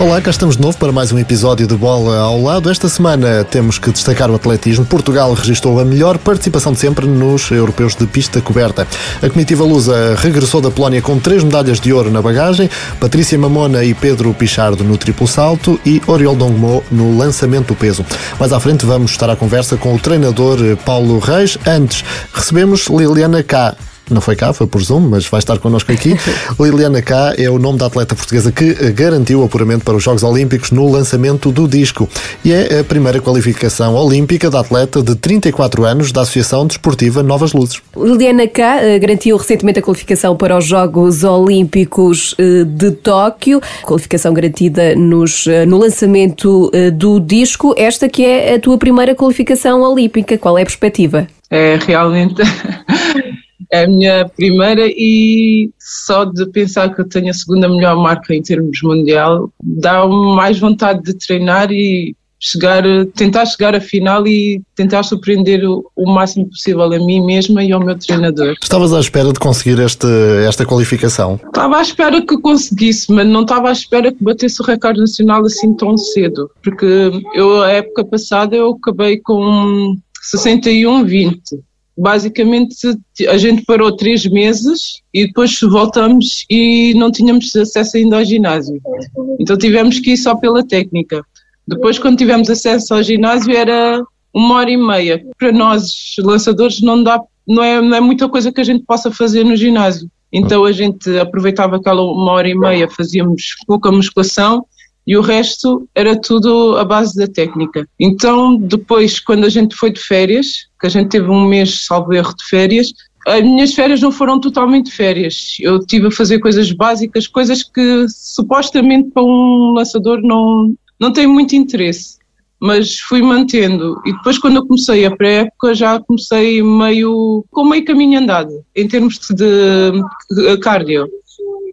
Olá, cá estamos de novo para mais um episódio de Bola ao Lado. Esta semana temos que destacar o atletismo. Portugal registrou a melhor participação de sempre nos europeus de pista coberta. A comitiva lusa regressou da Polónia com três medalhas de ouro na bagagem, Patrícia Mamona e Pedro Pichardo no triplo salto e Oriol Dongmo no lançamento do peso. Mais à frente vamos estar à conversa com o treinador Paulo Reis. Antes, recebemos Liliana K não foi cá, foi por Zoom, mas vai estar connosco aqui. Liliana K é o nome da atleta portuguesa que garantiu o apuramento para os Jogos Olímpicos no lançamento do disco e é a primeira qualificação olímpica da atleta de 34 anos da Associação Desportiva Novas Luzes. Liliana K eh, garantiu recentemente a qualificação para os Jogos Olímpicos eh, de Tóquio, qualificação garantida nos, eh, no lançamento do disco. Esta que é a tua primeira qualificação olímpica, qual é a perspectiva? É realmente é a minha primeira e só de pensar que eu tenho a segunda melhor marca em termos mundial dá mais vontade de treinar e chegar, tentar chegar à final e tentar surpreender o, o, máximo possível a mim mesma e ao meu treinador. Estavas à espera de conseguir este, esta qualificação? Estava à espera que conseguisse, mas não estava à espera que batesse o recorde nacional assim tão cedo, porque eu, a época passada, eu acabei com 61-20 basicamente a gente parou três meses e depois voltamos e não tínhamos acesso ainda ao ginásio. Então tivemos que ir só pela técnica. Depois, quando tivemos acesso ao ginásio, era uma hora e meia. Para nós, lançadores, não, dá, não, é, não é muita coisa que a gente possa fazer no ginásio. Então a gente aproveitava aquela uma hora e meia, fazíamos pouca musculação e o resto era tudo a base da técnica. Então, depois, quando a gente foi de férias, que a gente teve um mês, salvo erro, de férias, as minhas férias não foram totalmente férias. Eu tive a fazer coisas básicas, coisas que supostamente para um lançador não, não tem muito interesse. Mas fui mantendo. E depois, quando eu comecei a pré-época, já comecei meio com meio caminho andado, em termos de cardio.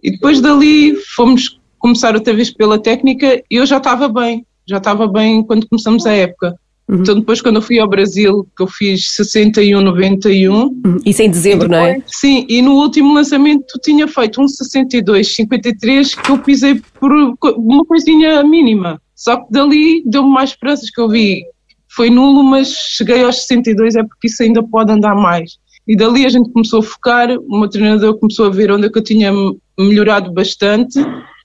E depois dali fomos começar outra vez pela técnica e eu já estava bem, já estava bem quando começamos a época. Uhum. Então depois quando eu fui ao Brasil, que eu fiz 61, 91. Uhum. Isso em dezembro, depois, não é? Sim, e no último lançamento tinha feito um 62, 53 que eu pisei por uma coisinha mínima. Só que dali deu-me mais esperanças que eu vi. Foi nulo, mas cheguei aos 62 é porque isso ainda pode andar mais. E dali a gente começou a focar, o meu treinador começou a ver onde é que eu tinha melhorado bastante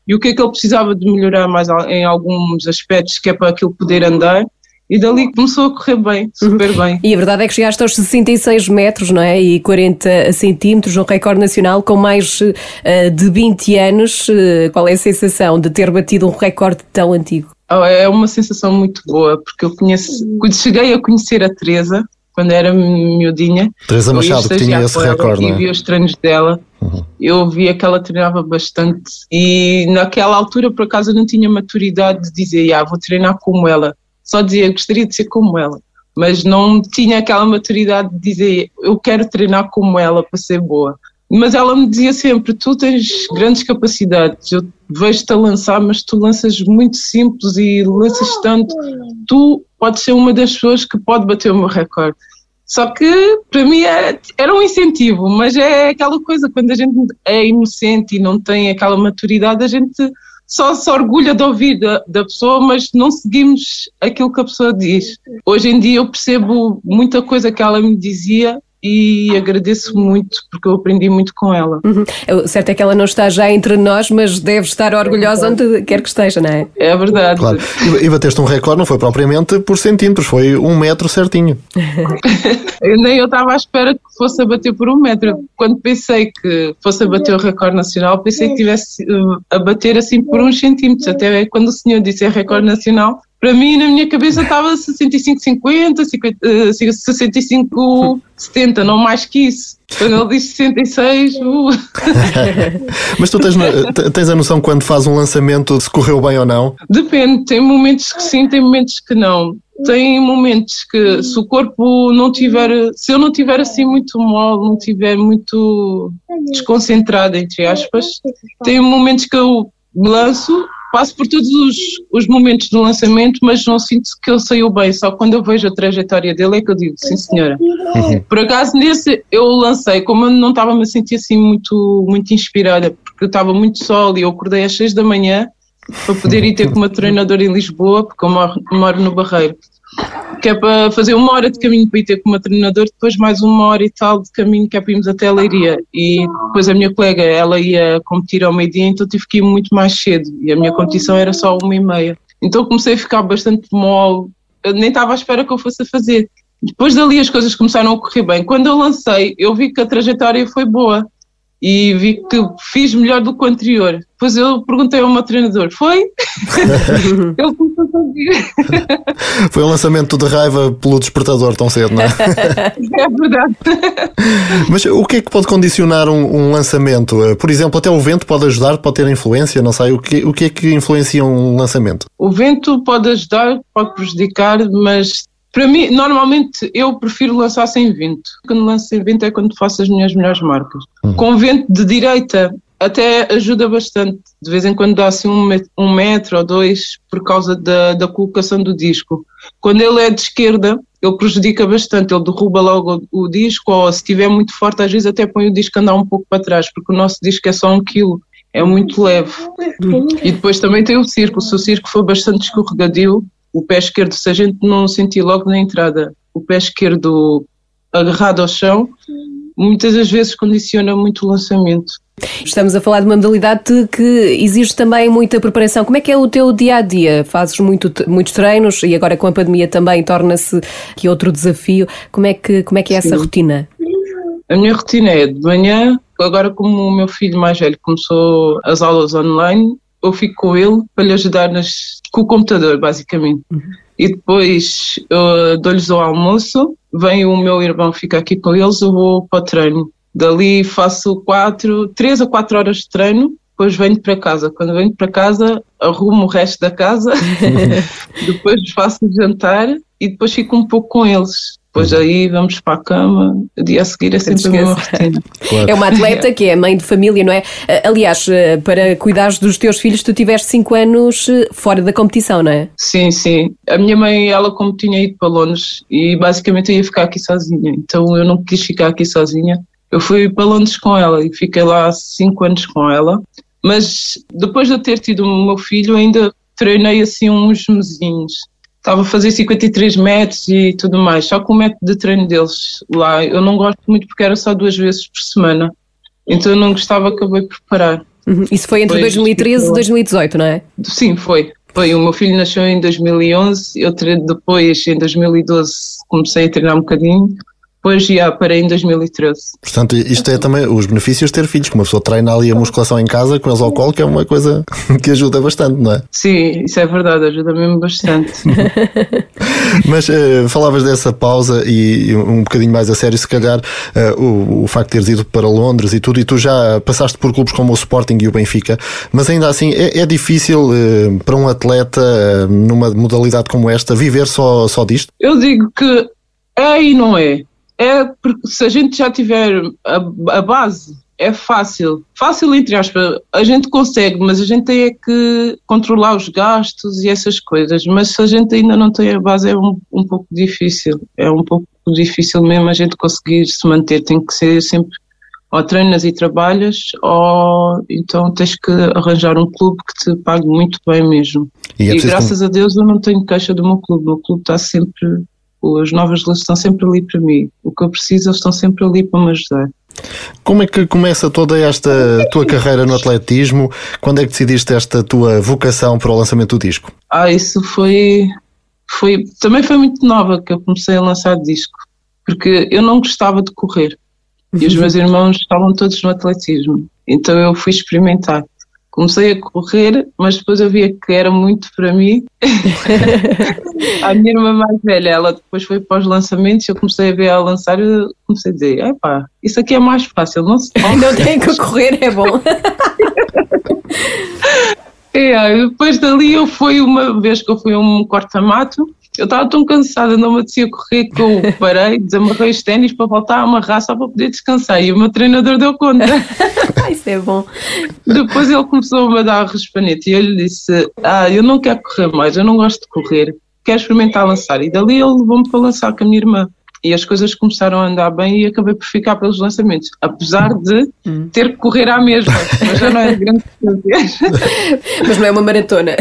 e o que é que ele precisava de melhorar mais em alguns aspectos que é para aquilo poder andar. E dali começou a correr bem, super uhum. bem. E a verdade é que chegaste aos 66 metros, não é? E 40 centímetros, um recorde nacional com mais uh, de 20 anos. Uh, qual é a sensação de ter batido um recorde tão antigo? Oh, é uma sensação muito boa, porque eu conheço, quando cheguei a conhecer a Teresa, quando era miudinha. Teresa Machado, que tinha esse recorde. É? vi os treinos dela. Uhum. Eu via que ela treinava bastante e naquela altura, por acaso, eu não tinha maturidade de dizer, ah, vou treinar como ela. Só dizia, gostaria de ser como ela. Mas não tinha aquela maturidade de dizer, eu quero treinar como ela para ser boa. Mas ela me dizia sempre: tu tens grandes capacidades, eu vejo-te a lançar, mas tu lanças muito simples e lanças tanto. Tu podes ser uma das pessoas que pode bater o meu recorde. Só que para mim é, era um incentivo, mas é aquela coisa, quando a gente é inocente e não tem aquela maturidade, a gente só se orgulha de ouvir da, da pessoa, mas não seguimos aquilo que a pessoa diz. Hoje em dia eu percebo muita coisa que ela me dizia e agradeço muito porque eu aprendi muito com ela. Uhum. O certo é que ela não está já entre nós, mas deve estar orgulhosa onde quer que esteja, não é? É verdade. Claro. E bateste um recorde, não foi propriamente por centímetros, foi um metro certinho. eu nem eu estava à espera que fosse a bater por um metro. Quando pensei que fosse a bater o recorde nacional, pensei que tivesse eh, a bater assim por uns centímetros. Até quando o senhor disse é recorde nacional, para mim, na minha cabeça, estava 65-50, 65-70, não mais que isso. Quando ele disse 66, uh. Mas tu tens, tens a noção quando faz um lançamento se correu bem ou não? Depende, tem momentos que sim, tem momentos que não. Tem momentos que se o corpo não tiver, se eu não tiver assim muito mole, não tiver muito desconcentrado, entre aspas, tem momentos que eu lanço passo por todos os, os momentos do lançamento, mas não sinto que ele saiu bem. Só quando eu vejo a trajetória dele é que eu digo, sim senhora. Por acaso nesse eu lancei, como eu não estava me sentir assim muito, muito inspirada, porque eu estava muito sol e eu acordei às seis da manhã para poder ir ter com uma treinadora em Lisboa, porque eu moro, moro no Barreiro que é para fazer uma hora de caminho para ir ter com uma treinadora, depois mais uma hora e tal de caminho que é para irmos até a Leiria. E depois a minha colega, ela ia competir ao meio-dia, então tive que ir muito mais cedo e a minha competição era só uma e meia. Então comecei a ficar bastante mole, eu nem estava à espera que eu fosse a fazer. Depois dali as coisas começaram a correr bem. Quando eu lancei, eu vi que a trajetória foi boa e vi que fiz melhor do que o anterior. Depois eu perguntei ao meu treinador: foi? Ele começou a ouvir. Foi um lançamento de raiva pelo despertador tão cedo, não é? É verdade. Mas o que é que pode condicionar um, um, lançamento? Por exemplo, até o vento pode ajudar, pode ter influência, não sei. O que, o que é que influencia um lançamento? O vento pode ajudar, pode prejudicar, mas para mim, normalmente eu prefiro lançar sem vento. Quando lanço sem vento é quando faço as minhas melhores marcas. Uhum. Com vento de direita até ajuda bastante. De vez em quando dá assim um metro, um metro ou dois por causa da, da colocação do disco. Quando ele é de esquerda, ele prejudica bastante, ele derruba logo o, o disco ou se estiver muito forte, às vezes até põe o disco a andar um pouco para trás, porque o nosso disco é só um quilo é muito leve. E depois também tem o circo. Se o circo for bastante escorregadio, o pé esquerdo, se a gente não sentir logo na entrada o pé esquerdo agarrado ao chão, muitas das vezes condiciona muito o lançamento. Estamos a falar de uma modalidade que exige também muita preparação. Como é que é o teu dia a dia? Fazes muito, muitos treinos e agora com a pandemia também torna-se aqui outro desafio. Como é que, como é, que é essa rotina? A minha rotina é de manhã, agora como o meu filho mais velho começou as aulas online, eu fico com ele para lhe ajudar nas, com o computador, basicamente. Uhum. E depois dou-lhes o almoço, vem o meu irmão fica aqui com eles, eu vou para o treino. Dali faço quatro, três a quatro horas de treino, depois venho para casa. Quando venho para casa, arrumo o resto da casa, depois faço o jantar e depois fico um pouco com eles. Depois uhum. aí vamos para a cama, o dia a seguir é sempre a mesma rotina. Claro. É uma atleta que é mãe de família, não é? Aliás, eh, para cuidares dos teus filhos, tu tiveste 5 anos eh, fora da competição, não é? Sim, sim. A minha mãe, ela como tinha ido para Londres e basicamente eu ia ficar aqui sozinha, então eu não quis ficar aqui sozinha. Eu fui para Londres com ela e fiquei lá 5 anos com ela, mas depois de eu ter tido o meu filho ainda treinei assim uns mesinhos estava a fazer 53 metros e tudo mais. Só que o método de treino deles lá eu não gosto muito porque era só duas vezes por semana. Então eu não gostava, acabei por parar. Uhum. Isso foi entre 2013 e 2018, não é? Sim, foi. Foi, o meu filho nasceu em 2011, eu depois, em 2012, comecei a treinar um bocadinho depois já parei em 2013. Portanto, isto é também os benefícios de ter filhos, que uma pessoa treina ali a musculação em casa com eles ao colo, que é uma coisa que ajuda bastante, não é? Sim, isso é verdade, ajuda mesmo bastante. Mas uh, falavas dessa pausa e, um bocadinho mais a sério, se calhar, uh, o, o facto de teres ido para Londres e tudo, e tu já passaste por clubes como o Sporting e o Benfica, mas ainda assim é, é difícil uh, para um atleta numa modalidade como esta viver só, só disto? Eu digo que é e não é é porque se a gente já tiver a, a base, é fácil. Fácil, entre aspas, a gente consegue, mas a gente tem é que controlar os gastos e essas coisas. Mas se a gente ainda não tem a base, é um, um pouco difícil. É um pouco difícil mesmo a gente conseguir se manter. Tem que ser sempre ou treinas e trabalhas, ou então tens que arranjar um clube que te pague muito bem mesmo. E, é e graças a Deus eu não tenho queixa do meu clube. O meu clube está sempre as novas leis estão sempre ali para mim. O que eu preciso, eles estão sempre ali para me ajudar. Como é que começa toda esta tua carreira no atletismo? Quando é que decidiste esta tua vocação para o lançamento do disco? Ah, isso foi, foi também foi muito nova que eu comecei a lançar disco, porque eu não gostava de correr e os meus irmãos estavam todos no atletismo, então eu fui experimentar comecei a correr, mas depois eu via que era muito para mim. a minha irmã mais velha, ela depois foi para os lançamentos, eu comecei a ver ela lançar e comecei a dizer, epá, isso aqui é mais fácil, não se pode. Não tem que correr, é bom. é, depois dali eu fui uma vez que eu fui a um corta-mato Eu estava tão cansada, não me apetecia correr com o parei, desamarrei os ténis para voltar a amarrar só para poder descansar. E o meu treinador deu conta. Isso é bom. Depois ele começou a dar a respanete e eu lhe disse: Ah, eu não quero correr mais, eu não gosto de correr, quero experimentar lançar. E dali ele levou-me para lançar com a minha irmã e as coisas começaram a andar bem e acabei por ficar pelos lançamentos, apesar de hum. ter que correr à mesma, mas já não é grande Mas não é uma maratona.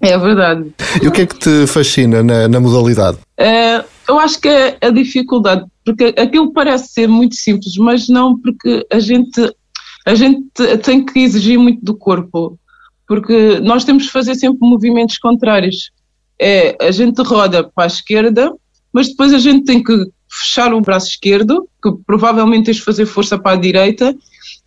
É verdade. E o que é que te fascina na, na modalidade? Uh, eu acho que é a dificuldade, porque aquilo parece ser muito simples, mas não porque a gente, a gente tem que exigir muito do corpo, porque nós temos que fazer sempre movimentos contrários. É, a gente roda para a esquerda, mas depois a gente tem que fechar o braço esquerdo, que provavelmente tens de fazer força para a direita,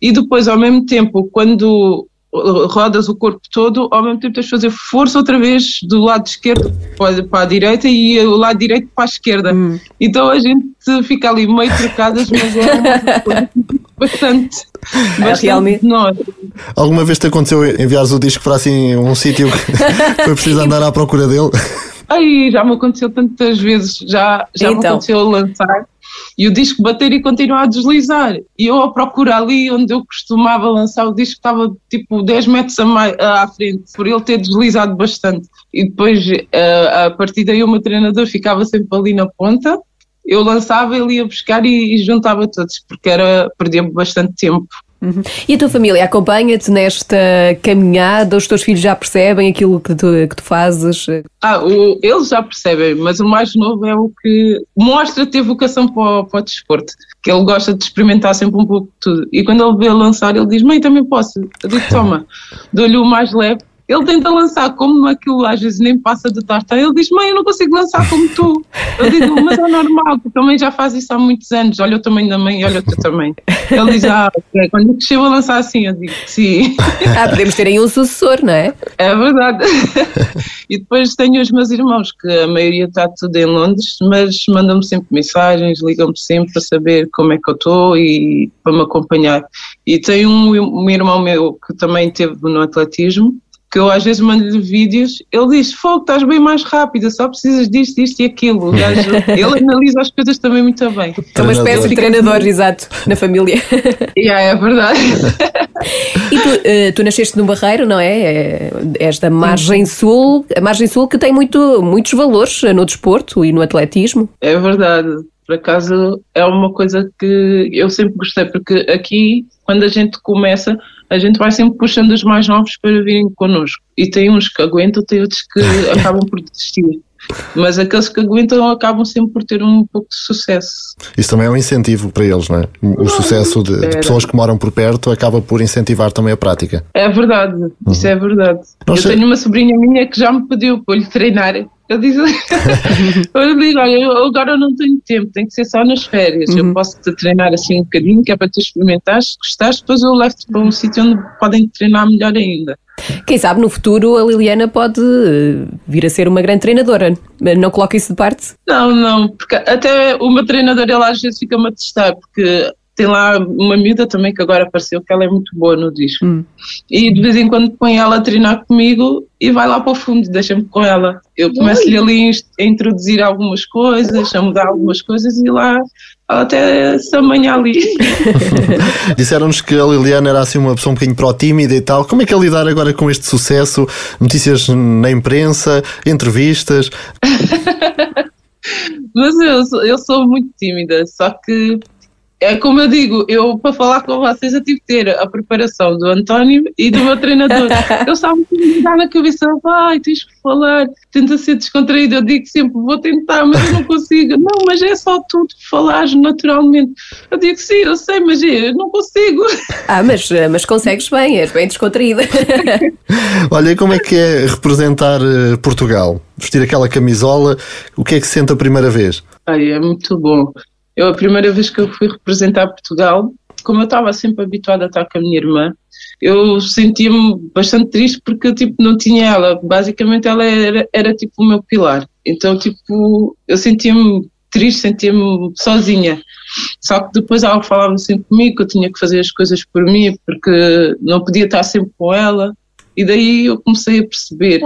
e depois, ao mesmo tempo, quando rodas o corpo todo, ao mesmo tempo tens de fazer força outra vez do lado esquerdo para a direita e o lado direito para a esquerda. Hum. Então a gente fica ali meio trocadas, mas é bastante, é, bastante realmente. Nós. Alguma vez te aconteceu enviares o disco para assim um sítio que foi preciso andar à procura dele? Ai, já me aconteceu tantas vezes, já, já então. me aconteceu lançar e o disco bater e continuar a deslizar. E eu a procurar ali onde eu costumava lançar o disco estava tipo 10 metros a mais, à frente, por ele ter deslizado bastante. E depois, a, a partir daí, o meu treinador ficava sempre ali na ponta. Eu lançava, ele ia buscar e, e juntava todos, porque era perder bastante tempo. Uhum. E a tua família acompanha-te nesta caminhada? Os teus filhos já percebem aquilo que tu, que tu fazes? Ah, o, eles já percebem, mas o mais novo é o que mostra ter vocação para para o desporto, que ele gosta de experimentar sempre um pouco de tudo. E quando ele vê lançar, ele diz: Mãe, também posso. Eu digo: Toma, dou-lhe o mais leve ele tenta lançar como aquilo às vezes nem passa de tarta. Ele diz: Mãe, eu não consigo lançar como tu. Eu digo: Mas é normal, tu também já faz isso há muitos anos. Olha o tamanho da mãe olha o teu também. Ele diz: Ah, quando cresceu a lançar assim, eu digo: Sim. Ah, podemos ter aí um sucessor, não é? É verdade. E depois tenho os meus irmãos, que a maioria está tudo em Londres, mas mandam-me sempre mensagens, ligam-me sempre para saber como é que eu estou e para me acompanhar. E tenho um, um irmão meu que também esteve no atletismo que eu às vezes mando-lhe vídeos, ele diz, fogo, estás bem mais rápida, só precisas disto, isto e aquilo. Gajo, ele analisa as coisas também muito bem. É uma espécie de treinador, exato, na família. Yeah, é verdade. E tu, uh, tu nasceste no Barreiro, não é? é? És da Margem Sul, a Margem Sul que tem muito, muitos valores no desporto e no atletismo. É verdade. Por acaso é uma coisa que eu sempre gostei, porque aqui, quando a gente começa, a gente vai sempre puxando os mais novos para virem connosco. E tem uns que aguentam, tem outros que acabam por desistir. Mas aqueles que aguentam acabam sempre por ter um pouco de sucesso. Isso também é um incentivo para eles, não é? O sucesso de, de pessoas que moram por perto acaba por incentivar também a prática. É verdade, uhum. isso é verdade. Eu tenho uma sobrinha minha que já me pediu para lhe treinar eu disse, eu digo, olha, eu agora não tenho tempo, tem que ser só nas férias. Uhum. Eu posso te treinar assim um bocadinho, que é para tu experimentares, se gostares, depois eu levo-te para um sítio onde podem treinar melhor ainda. Quem sabe no futuro a Liliana pode vir a ser uma grande treinadora. Não coloca isso de parte? Não, não, porque até uma treinadora ela às vezes fica-me a testar, porque tem lá uma miúda também que agora apareceu, que ela é muito boa no disco. Hum. E de vez em quando põe ela a treinar comigo e vai lá para o fundo, deixa-me com ela. Eu começo-lhe ali a introduzir algumas coisas, a mudar algumas coisas e lá ela até se amanhã ali. Disseram-nos que a Liliana era assim uma pessoa um bocadinho pró-tímida e tal. Como é que é lidar agora com este sucesso? Notícias na imprensa, entrevistas? Mas eu, eu sou muito tímida, só que é como eu digo, eu para falar com vocês eu tive que ter a preparação do António e do meu treinador. Eu estava muito me na cabeça, vai, tens que falar, tenta ser descontraído. Eu digo sempre, vou tentar, mas eu não consigo. Não, mas é só tu falares naturalmente. Eu digo, sim, eu sei, mas eu não consigo. Ah, mas, mas consegues bem, és bem descontraída. Olha, como é que é representar eh, Portugal? Vestir aquela camisola, o que é que se sente a primeira vez? Ai, é muito bom. Eu, a primeira vez que eu fui representar Portugal, como eu estava sempre habituada a estar com a minha irmã, eu sentia-me bastante triste porque eu tipo, não tinha ela. Basicamente, ela era, era tipo o meu pilar. Então, tipo, eu sentia-me triste, sentia-me sozinha. Só que depois ela falava sempre comigo que eu tinha que fazer as coisas por mim porque não podia estar sempre com ela. E daí eu comecei a perceber.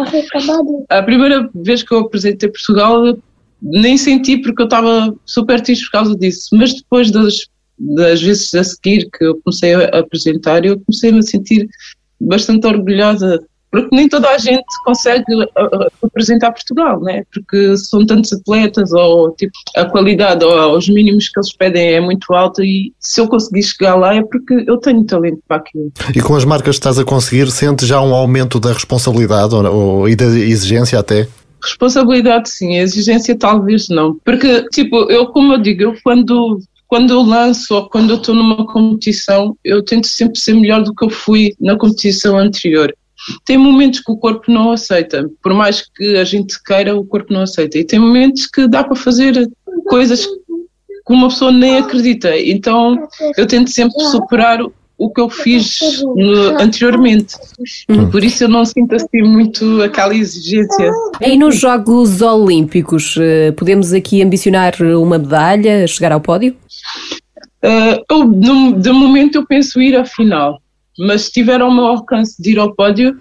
A primeira vez que eu apresentei Portugal, nem senti porque eu estava super triste por causa disso, mas depois das, das vezes a seguir que eu comecei a apresentar, eu comecei a me sentir bastante orgulhosa porque nem toda a gente consegue apresentar Portugal, né? Porque são tantos atletas ou tipo a qualidade ou os mínimos que eles pedem é muito alta e se eu conseguir chegar lá é porque eu tenho talento para aquilo. E com as marcas que estás a conseguir, sentes já um aumento da responsabilidade ou, ou, e da exigência até? Responsabilidade sim, exigência talvez não. Porque, tipo, eu como eu digo, eu quando quando eu lanço ou quando eu estou numa competição, eu tento sempre ser melhor do que eu fui na competição anterior tem momentos que o corpo não aceita, por mais que a gente queira, o corpo não aceita. E tem momentos que dá para fazer coisas que uma pessoa nem acredita. Então eu tento sempre superar o que eu fiz no, anteriormente. Hum. Por isso eu não sinto assim muito aquela exigência. E nos Jogos Olímpicos, eh, podemos aqui ambicionar uma medalha, chegar ao pódio? Uh, eu, no, de momento eu penso ir à final mas se tiver ao meu alcance de ir ao pódio,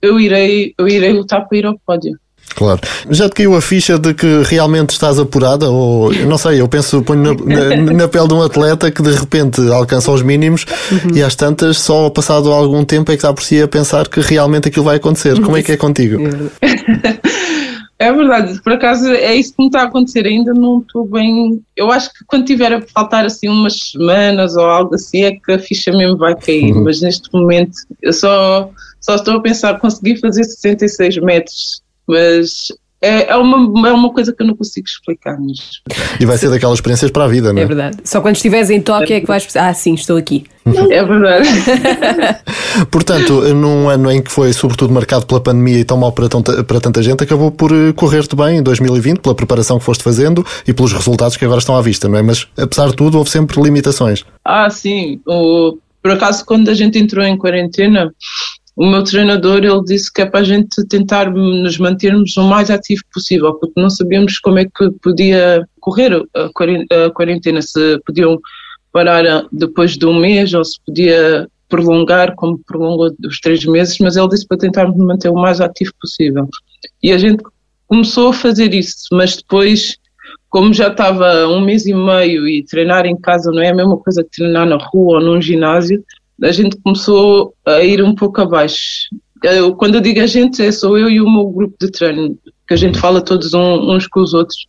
eu irei, eu irei lutar para ir ao pódio. Claro. Já te caiu a ficha de que realmente estás apurada? Ou não sei, eu penso, ponho na, na, na pele de um atleta que de repente alcança os mínimos uhum. e às tantas, só passado algum tempo é que está por si a pensar que realmente aquilo vai acontecer. Como é que é contigo? É verdade, por acaso é isso que me está a acontecer, ainda não estou bem. Eu acho que quando tiver a faltar assim umas semanas ou algo assim é que a ficha mesmo vai cair, uhum. mas neste momento eu só, só estou a pensar conseguir fazer 66 metros, mas é, é, uma, é uma coisa que eu não consigo explicar mesmo. E vai ser daquelas experiências para a vida, não é? É verdade. Só quando estiveres em Tóquio é que vais pensar, ah, sim, estou aqui. É verdade. Portanto, num ano em que foi sobretudo marcado pela pandemia e tão mal para tanta, para tanta gente, acabou por eh, correr-te bem em 2020, pela preparação que foste fazendo e pelos resultados que agora estão à vista, não é? Mas, apesar de tudo, houve sempre limitações. Ah, sim. O, por acaso, quando a gente entrou em quarentena, o meu treinador ele disse que é para a gente tentar nos mantermos o mais ativo possível, porque não sabíamos como é que podia correr a quarentena, se podiam parar depois de um mês ou se podia prolongar, como prolongou os três meses, mas ele disse para tentarmos manter o mais ativo possível. E a gente começou a fazer isso, mas depois, como já estava um mês e meio e treinar em casa não é a mesma coisa que treinar na rua ou num ginásio, a gente começou a ir um pouco abaixo. Eu, quando eu digo a gente, é sou eu e o meu grupo de treino, que a gente fala todos um, uns com os outros.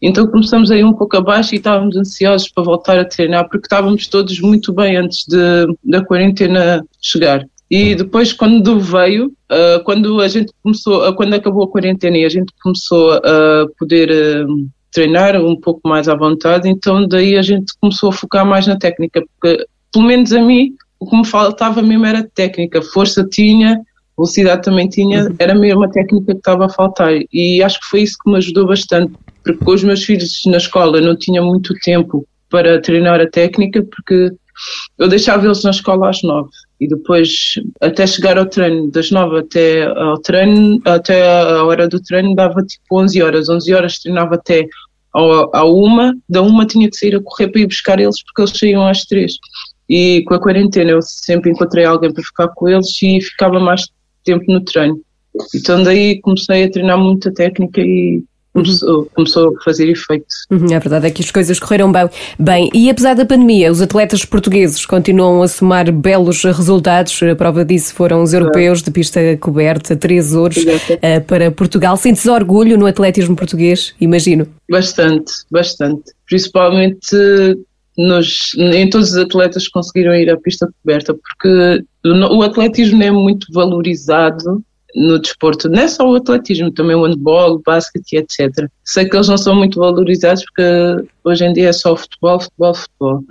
Então começamos a ir um pouco abaixo e estávamos ansiosos para voltar a treinar, porque estávamos todos muito bem antes de, da quarentena chegar. E depois, quando veio, uh, quando a gente começou, uh, quando acabou a quarentena e a gente começou a poder uh, treinar um pouco mais à vontade, então daí a gente começou a focar mais na técnica, porque pelo menos a mim o que me faltava mesmo era técnica, força tinha, velocidade também tinha, uhum. era mesmo a técnica que estava a faltar e acho que foi isso que me ajudou bastante, porque com os meus filhos na escola não tinha muito tempo para treinar a técnica, porque eu deixava eles na escola às nove e depois até chegar ao treino, das nove até ao treino, até a hora do treino dava tipo 11 horas, 11 horas treinava até à uma, da uma tinha que sair a correr para ir buscar eles porque eles saíam às três. E com a quarentena eu sempre encontrei alguém para ficar com eles e ficava mais tempo no treino. Então daí comecei a treinar muita técnica e Começou, começou, a fazer efeito. Uhum, é verdade, é que as coisas correram bem. bem. E apesar da pandemia, os atletas portugueses continuam a somar belos resultados. A prova disso foram os europeus de pista coberta, três ouros uh, para Portugal. Sentes orgulho no atletismo português? Imagino. Bastante, bastante. Principalmente nos, em todos os atletas conseguiram ir à pista coberta, porque o atletismo é muito valorizado no desporto, não é só o atletismo, também o handball, o basquete, etc. Sei que eles não são muito valorizados porque hoje em dia é só futebol, futebol, futebol.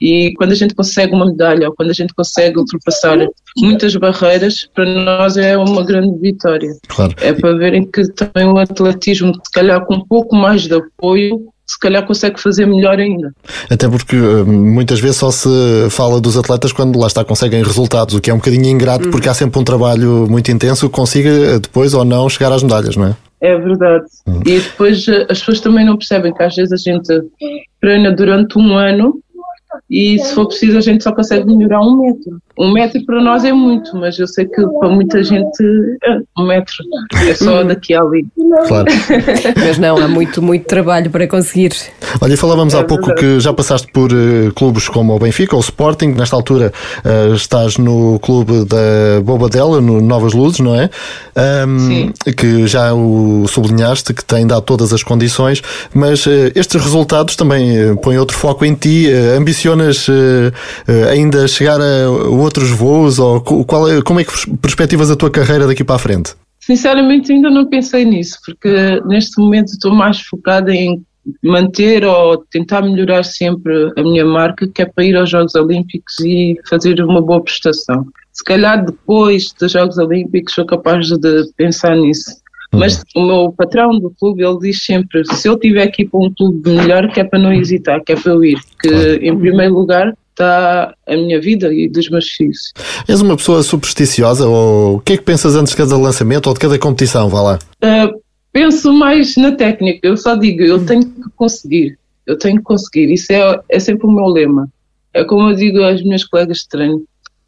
E quando a gente consegue uma medalha ou quando a gente consegue ultrapassar muitas barreiras, para nós é uma grande vitória. Claro. É para verem que também o atletismo, se calhar com um pouco mais de apoio, se calhar consegue fazer melhor ainda. Até porque eh, muitas vezes só se fala dos atletas quando lá está conseguem resultados, o que é um bocadinho ingrato, hum. porque há sempre um trabalho muito intenso que consiga eh, depois ou não chegar às medalhas, não é? É verdade. Hum. E depois eh, as pessoas também não percebem que às vezes a gente treina durante um ano e se for preciso a gente só consegue melhorar um metro. Um metro para nós é muito, mas eu sei que para muita gente é um metro é só Uhum. daqui a ali. Claro. Mas não, há muito, muito trabalho para conseguir. Olha, falávamos É há pouco verdade. que já passaste por eh, clubes como o Benfica ou o Sporting. Nesta altura eh, estás no clube da Bobadela, no Novas Luzes, não é? Ahm, Sim. Que já o sublinhaste, que tem dado todas as condições, mas eh, estes resultados também põem outro foco em ti. Ambicionas ainda chegar a outros voos? Ou qual é- como é que perspectivas a tua carreira daqui para a frente? Sinceramente, ainda não pensei nisso, porque neste momento estou mais focada em manter ou tentar melhorar sempre a minha marca, que é para ir aos Jogos Olímpicos e fazer uma boa prestação. Se calhar depois dos Jogos Olímpicos sou capaz de pensar nisso. Mas o meu patrão do clube, ele diz sempre, se eu tiver aqui para um clube melhor, que é para não hesitar, que é para eu ir, que em primeiro lugar está a minha vida e dos meus filhos. És uma pessoa supersticiosa ou o que é que pensas antes de cada lançamento ou de cada competição? Vá lá. Uh, penso mais na técnica, eu só digo, eu tenho que conseguir, eu tenho que conseguir, isso é, é sempre o meu lema. É como eu digo às minhas colegas de treino,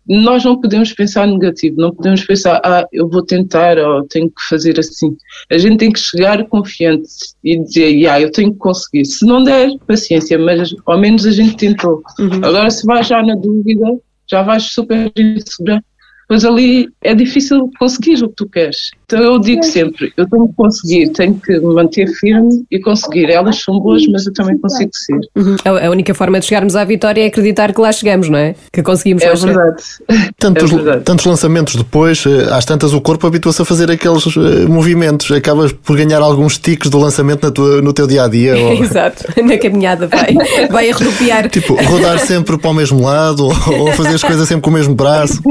nós não podemos pensar negativo, não podemos pensar, ah, eu vou tentar ou tenho que fazer assim. A gente tem que chegar confiante e dizer, ah, eu tenho que conseguir. Se não der, paciência, mas ao menos a gente tentou. Agora, se vais já na dúvida, já vais super insegura, pois ali é difícil conseguir o que tu queres. Então eu digo sempre, eu tenho que conseguir, tenho que me manter firme e conseguir. Elas são boas, mas eu também consigo ser. Uhum. A, a única forma de chegarmos à vitória é acreditar que lá chegamos, não é? Que conseguimos É verdade. Tantos, É verdade. tantos lançamentos depois, eh, às tantas o corpo habitua-se a fazer aqueles eh, movimentos. Acabas por ganhar alguns tiques do lançamento na tua, no teu dia a dia. Ou, Exato, na caminhada vai, vai arrepiar. tipo, rodar sempre para o mesmo lado ou, ou fazer as coisas sempre com o mesmo braço.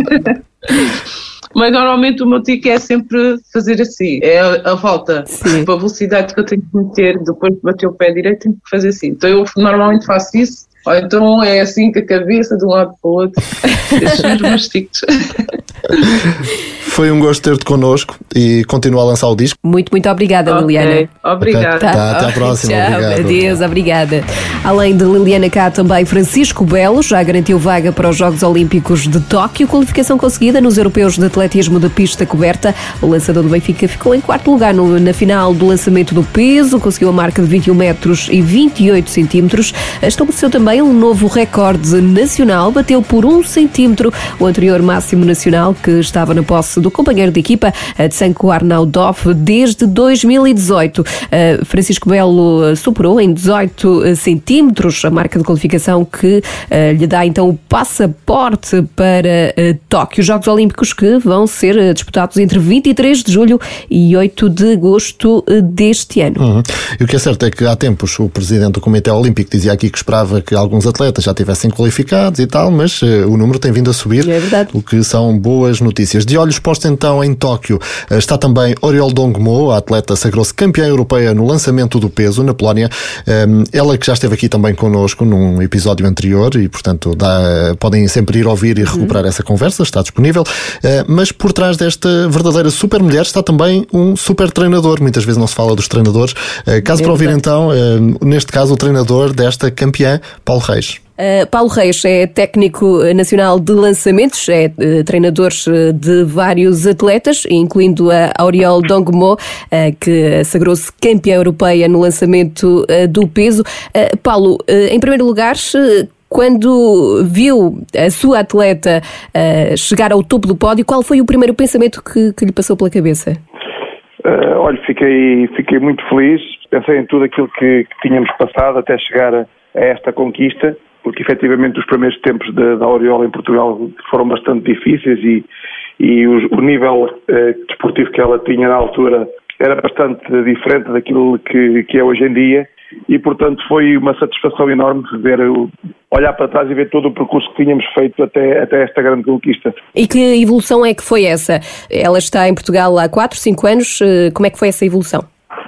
Mas normalmente o meu tique é sempre fazer assim, é a, a volta. Sim. Para a velocidade que eu tenho que meter depois de bater o pé direito, tenho que fazer assim. Então eu normalmente faço isso, ou então é assim com a cabeça de um lado para o outro. Esses são os meus tiques. Foi um gosto ter-te connosco e continua a lançar o disco. Muito, muito obrigada, Liliana. Ok, Obrigada. Tá, até à próxima, Tchau, obrigado. Adeus, obrigada. Além de Liliana cá, também Francisco Belo já garantiu vaga para os Jogos Olímpicos de Tóquio. Qualificação conseguida nos Europeus de Atletismo de Pista Coberta. O lançador do Benfica ficou em quarto lugar no- na final do lançamento do peso, conseguiu a marca de 21 metros e 28 centímetros. Estabeleceu também um novo recorde nacional, bateu por um centímetro o anterior máximo nacional que estava na posse do companheiro de equipa, a Tsanko Arnaudov, desde 2018. Uh, Francisco Belo uh, superou em 18 centímetros a marca de qualificação que uh, lhe dá então o passaporte para Tóquio. Jogos Olímpicos que vão ser disputados entre 23 de julho e 8 de agosto deste ano. Uhum. E o que é certo é que há tempos o presidente do Comitê Olímpico dizia aqui que esperava que alguns atletas já tivessem qualificados e tal, mas eh, o número tem vindo a subir, É verdade. o que são boas notícias. De olhos postos então em Tóquio eh, está também Oriol Dongmo, a atleta sagrou-se campeã europeia no lançamento do peso na Polónia. Um, ela que já esteve aqui também connosco num episódio anterior e, portanto, dá, podem sempre ir ouvir e recuperar essa conversa, está disponível. Uh, mas por trás desta verdadeira super mulher está também um super treinador. Muitas vezes não se fala dos treinadores. Uh, caso para ouvir então, uh, neste caso, o treinador desta campeã, Paulo Reis. Uh, Paulo Reis é técnico nacional de lançamentos, é uh, treinador uh, de vários atletas, incluindo a Auriol Dongmo, uh, que sagrou-se campeã europeia no lançamento uh, do peso. Uh, Paulo, em primeiro lugar, quando viu a sua atleta chegar ao topo do pódio, qual foi o primeiro pensamento que, que lhe passou pela cabeça? Uh, olha, fiquei, fiquei muito feliz, pensei em tudo aquilo que, que tínhamos passado até chegar a, a esta conquista porque efetivamente os primeiros tempos da, da Oriola em Portugal foram bastante difíceis e, e o, o nível eh, desportivo que ela tinha na altura era bastante diferente daquilo que, que é hoje em dia e portanto foi uma satisfação enorme ver, olhar para trás e ver todo o percurso que tínhamos feito até, até esta grande conquista. E que evolução é que foi essa? Ela está em Portugal há 4, 5 anos, como é que foi essa evolução?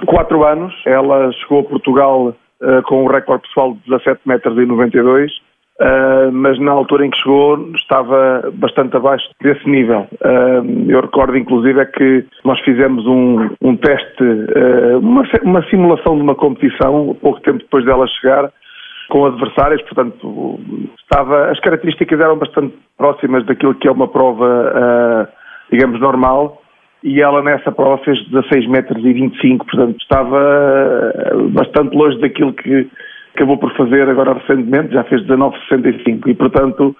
Quatro anos, ela chegou a Portugal Uh, com um recorde pessoal de 17 metros e 92, uh, mas na altura em que chegou estava bastante abaixo desse nível. Uh, eu recordo inclusive é que nós fizemos um, um teste, uma, uma, simulação de uma competição, pouco tempo depois dela chegar, com adversários, portanto, estava, as características eram bastante próximas daquilo que é uma prova, uh, digamos, normal, e ela nessa prova fez 16 metros e 25, portanto, estava uh, bastante longe daquilo que acabou por fazer agora recentemente, já fez 19,65, e portanto,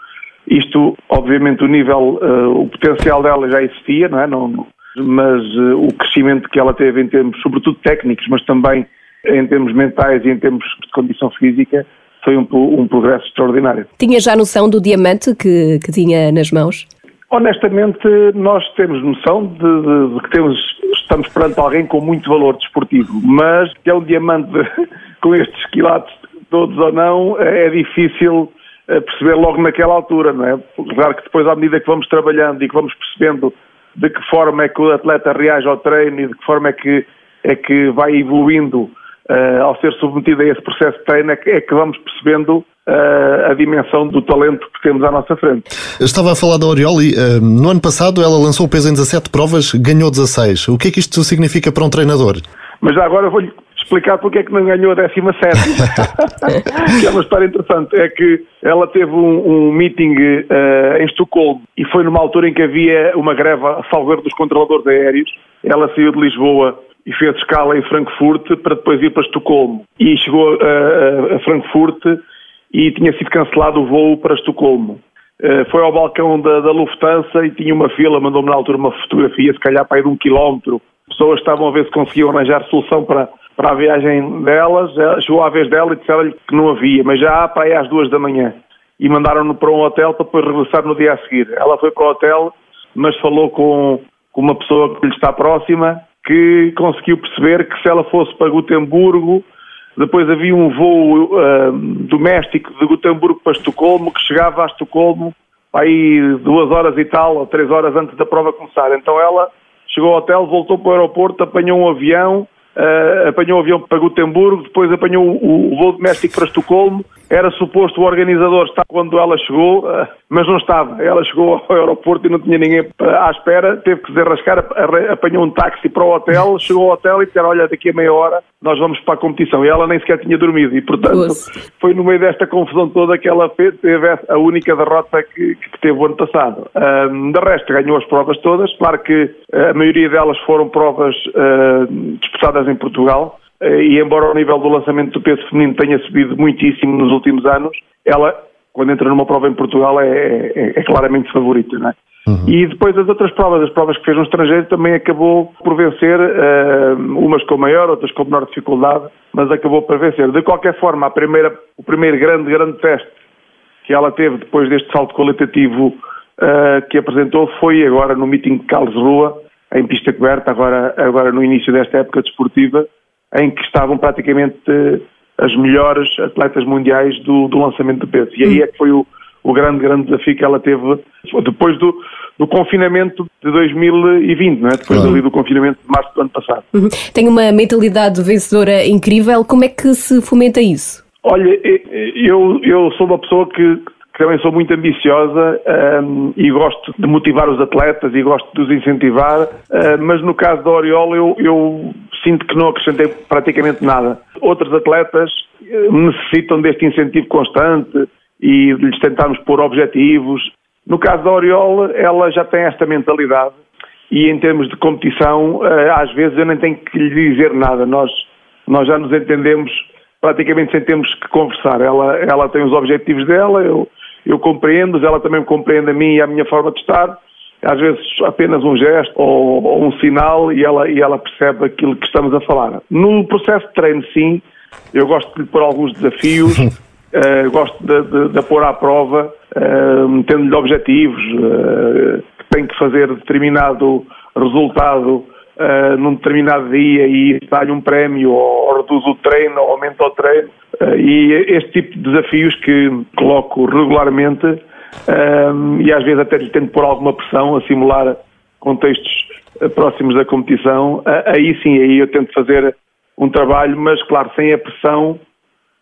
isto, obviamente, o nível, uh, o potencial dela já existia, não é? Não, mas o crescimento que ela teve em termos, sobretudo técnicos, mas também em termos mentais e em termos de condição física, foi um, um progresso extraordinário. Tinha já noção do diamante que, que tinha nas mãos? Honestamente, nós temos noção de, de, de, que temos, estamos perante alguém com muito valor desportivo, mas que é um diamante com estes quilates todos ou não, é difícil eh, perceber logo naquela altura, não é? Claro que depois, à medida que vamos trabalhando e que vamos percebendo de que forma é que o atleta reage ao treino e de que forma é que, é que vai evoluindo uh, ao ser submetido a esse processo de treino, é que, é que vamos percebendo uh, a dimensão do talento que temos à nossa frente. Estava a falar da Orioli. Uh, no ano passado ela lançou o peso em 17 provas, ganhou 16. O que é que isto significa para um treinador? Mas já agora vou-lhe explicar porque é que não ganhou a 17. que é uma história interessante. É que ela teve um, um meeting uh, em Estocolmo e foi numa altura em que havia uma greve a salvar dos controladores aéreos. Ela saiu de Lisboa e fez escala em Frankfurt para depois ir para Estocolmo. E chegou a, a Frankfurt e tinha sido cancelado o voo para Estocolmo. Uh, foi ao balcão da, da, Lufthansa e tinha uma fila, mandou-me na altura uma fotografia, se calhar para ir de um quilómetro. Pessoas estavam a ver se conseguiam arranjar solução para, para a viagem delas. Chegou a vez dela e disseram-lhe que não havia, mas já há para aí às duas da manhã. E mandaram-no para um hotel para depois regressar no dia a seguir. Ela foi para o hotel, mas falou com, com uma pessoa que lhe está próxima que conseguiu perceber que se ela fosse para Gutemburgo, depois havia um voo uh, doméstico de Gutemburgo para Estocolmo, que chegava a Estocolmo aí duas horas e tal, ou três horas antes da prova começar. Então ela chegou ao hotel, voltou para o aeroporto, apanhou um avião, uh, apanhou um avião para Gutemburgo, depois apanhou o, o voo doméstico para Estocolmo era suposto o organizador estar quando ela chegou, eh, mas não estava. Ela chegou ao aeroporto e não tinha ninguém à espera, teve que desarrascar, apanhou um táxi para o hotel, chegou ao hotel e disseram, olha, daqui a meia hora nós vamos para a competição. E ela nem sequer tinha dormido e, portanto, foi no meio desta confusão toda que ela teve a única derrota que, que teve o ano passado. Um, de resto, ganhou as provas todas. Claro que a maioria delas foram provas uh, disputadas em Portugal, eh, e embora o nível do lançamento do peso feminino tenha subido muitíssimo nos últimos anos, ela, quando entra numa prova em Portugal, é, é, é claramente favorita, não é? Uhum. E depois as outras provas, as provas que fez no estrangeiro, também acabou por vencer, uh, umas com maior, outras com menor dificuldade, mas acabou por vencer. De qualquer forma, a primeira, o primeiro grande, grande teste que ela teve depois deste salto qualitativo uh, que apresentou foi agora no meeting de Karlsruhe, em pista coberta, agora, agora no início desta época desportiva, em que estavam praticamente eh, as melhores atletas mundiais do, do lançamento de peso. E aí é que foi o, o grande, grande desafio que ela teve depois do, do confinamento de 2020, não é? depois ali do confinamento de março do ano passado. Uhum. Tem uma mentalidade vencedora incrível. Como é que se fomenta isso? Olha, eu, eu sou uma pessoa que também sou muito ambiciosa um, e gosto de motivar os atletas e gosto de os incentivar, uh, mas no caso da Oriol eu, eu, sinto que não acrescentei praticamente nada. Outros atletas eh, necessitam deste incentivo constante e de lhes tentarmos pôr objetivos. No caso da Oriol, ela já tem esta mentalidade e em termos de competição, uh, às vezes eu nem tenho que lhe dizer nada. Nós, nós já nos entendemos praticamente sem termos que conversar. Ela, ela tem os objetivos dela, eu eu compreendo, ela também me compreende a mim e a minha forma de estar. Às vezes apenas um gesto ou, ou um sinal e ela, e ela percebe aquilo que estamos a falar. No processo de treino, sim, eu gosto de lhe pôr alguns desafios, uh, gosto de, de, de pôr à prova, uh, metendo-lhe objetivos, uh, que tem que fazer determinado resultado uh, num determinado dia e dá-lhe um prémio, ou reduz o treino, ou aumenta o treino. Uh, e este tipo de desafios que coloco regularmente uh, e às vezes até lhe tento pôr alguma pressão a simular contextos próximos da competição, aí sim, aí eu tento fazer um trabalho, mas claro, sem a pressão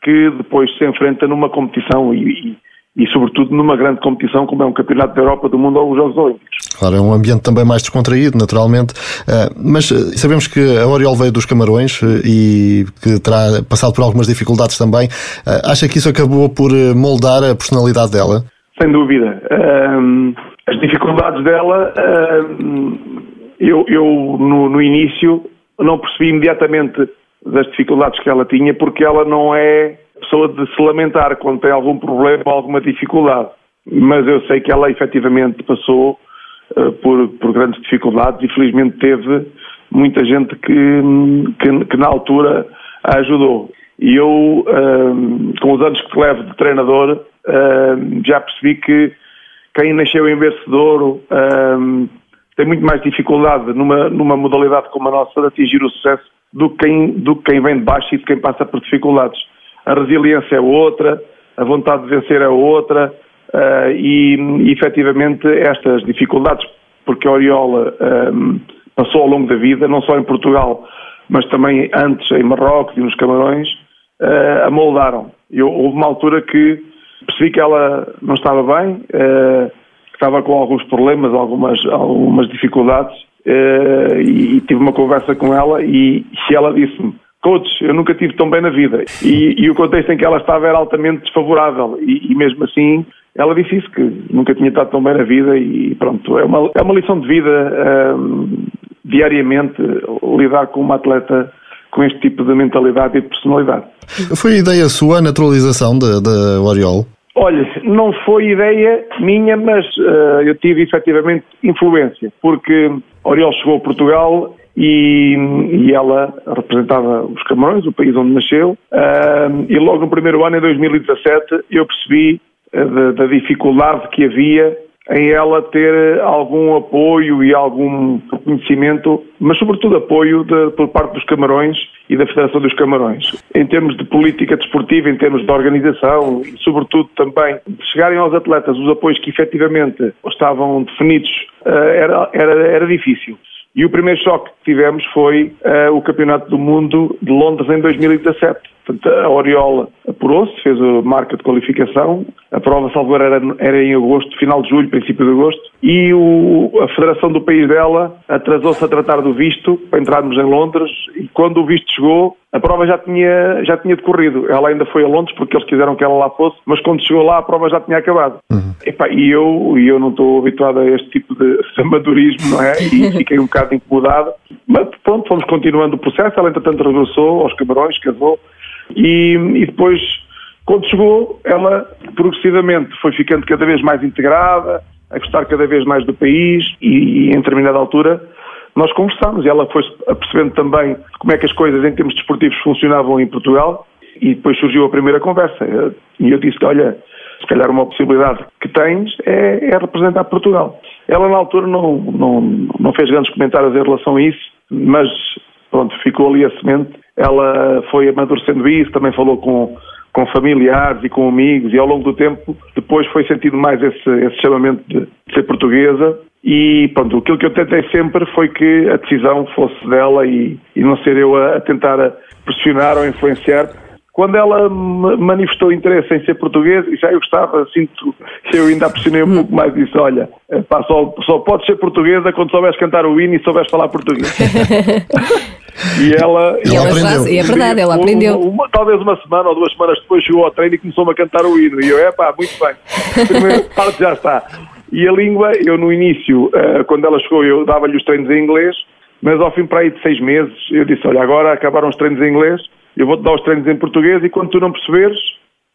que depois se enfrenta numa competição e, e, sobretudo, numa grande competição como é um Campeonato da Europa do Mundo ou os Jogos Olímpicos. Claro, é um ambiente também mais descontraído, naturalmente, eh, mas eh, sabemos que a Oriol veio dos Camarões eh, e que terá passado por algumas dificuldades também. Acha que isso acabou por moldar a personalidade dela? Sem dúvida. As dificuldades dela, eu, eu no, no início não percebi imediatamente das dificuldades que ela tinha, porque ela não é pessoa de se lamentar quando tem algum problema ou alguma dificuldade. Mas eu sei que ela efetivamente passou uh, por, por, grandes dificuldades e felizmente teve muita gente que, que, que na altura a ajudou. E eu, uh, com os anos que levo de treinador, uh, já percebi que quem nasceu em vencedor tem muito mais dificuldade numa, numa modalidade como a nossa de atingir o sucesso do que, quem, do que quem vem de baixo e de quem passa por dificuldades a resiliência é outra, a vontade de vencer é outra, uh, e, efetivamente estas dificuldades, porque a Oriola um, ehm, passou ao longo da vida, não só em Portugal, mas também antes em Marrocos e nos Camarões, uh, a moldaram. Eu, houve uma altura que percebi que ela não estava bem, uh, que estava com alguns problemas, algumas, algumas dificuldades, uh, e, e, tive uma conversa com ela e, e ela disse-me Coach, eu nunca tive tão bem na vida. E, e, o contexto em que ela estava era altamente desfavorável. E, e, mesmo assim, ela disse isso, que nunca tinha estado tão bem na vida. E pronto, é uma, é uma lição de vida um, diariamente lidar com uma atleta com este tipo de mentalidade e de personalidade. Foi ideia sua a naturalização da Oriol? Olha, não foi ideia minha, mas uh, eu tive efetivamente influência, porque Oriol chegou a Portugal e, e, ela representava os Camarões, o país onde nasceu, e logo no primeiro ano, em 2017, eu percebi uh, da, dificuldade que havia em ela ter algum apoio e algum reconhecimento, mas sobretudo apoio de, por parte dos Camarões e da Federação dos Camarões. Em termos de política desportiva, em termos de organização e sobretudo também de chegarem aos atletas os apoios que efetivamente estavam definidos, uh, era, era, era difícil. E o primeiro choque que tivemos foi uh, o Campeonato do Mundo de Londres em 2017. Portanto, a Oriola apurou-se, fez a marca de qualificação, a prova salvador era, era em agosto, final de julho, princípio de agosto, e o, a federação do país dela atrasou-se a tratar do visto para entrarmos em Londres, e quando o visto chegou, a prova já tinha, já tinha decorrido. Ela ainda foi a Londres porque eles quiseram que ela lá fosse, mas quando chegou lá a prova já tinha acabado. Uhum. e eu, eu não estou habituado a este tipo de amadorismo, não é? E fiquei um bocado incomodado. Mas pronto, fomos continuando o processo. Ela entretanto regressou aos Camarões, casou. E, e depois, quando chegou, ela progressivamente foi ficando cada vez mais integrada, a gostar cada vez mais do país e, e em determinada altura nós conversámos e ela foi percebendo também como é que as coisas em termos desportivos funcionavam em Portugal e depois surgiu a primeira conversa e eu disse, olha, se calhar uma possibilidade que tens é, é representar Portugal. Ela na altura não, não, não fez grandes comentários em relação a isso, mas pronto, ficou ali a semente. Ela foi amadurecendo isso, também falou com, com familiares e com amigos e ao longo do tempo depois foi sentido mais esse, esse chamamento de, ser portuguesa e pronto, aquilo que eu tentei sempre foi que a decisão fosse dela e, e não ser eu a, a tentar pressionar ou influenciar. Quando ela manifestou interesse em ser português, e já eu gostava, sinto, eu ainda pressionei um pouco mais e disse, olha, pá, só, só podes ser portuguesa quando souberes cantar o hino e souberes falar português. E ela, e ela, ela aprendeu. é verdade, ela aprendeu. Uma, uma, talvez uma semana ou duas semanas depois chegou ao treino e começou-me a cantar o hino. E eu, é pá, muito bem. Primeira parte já está. E a língua, eu no início, eh, quando ela chegou, eu dava-lhe os treinos em inglês, mas ao fim para aí de seis meses, eu disse, olha, agora acabaram os treinos em inglês, eu vou-te dar os treinos em português e quando tu não perceberes,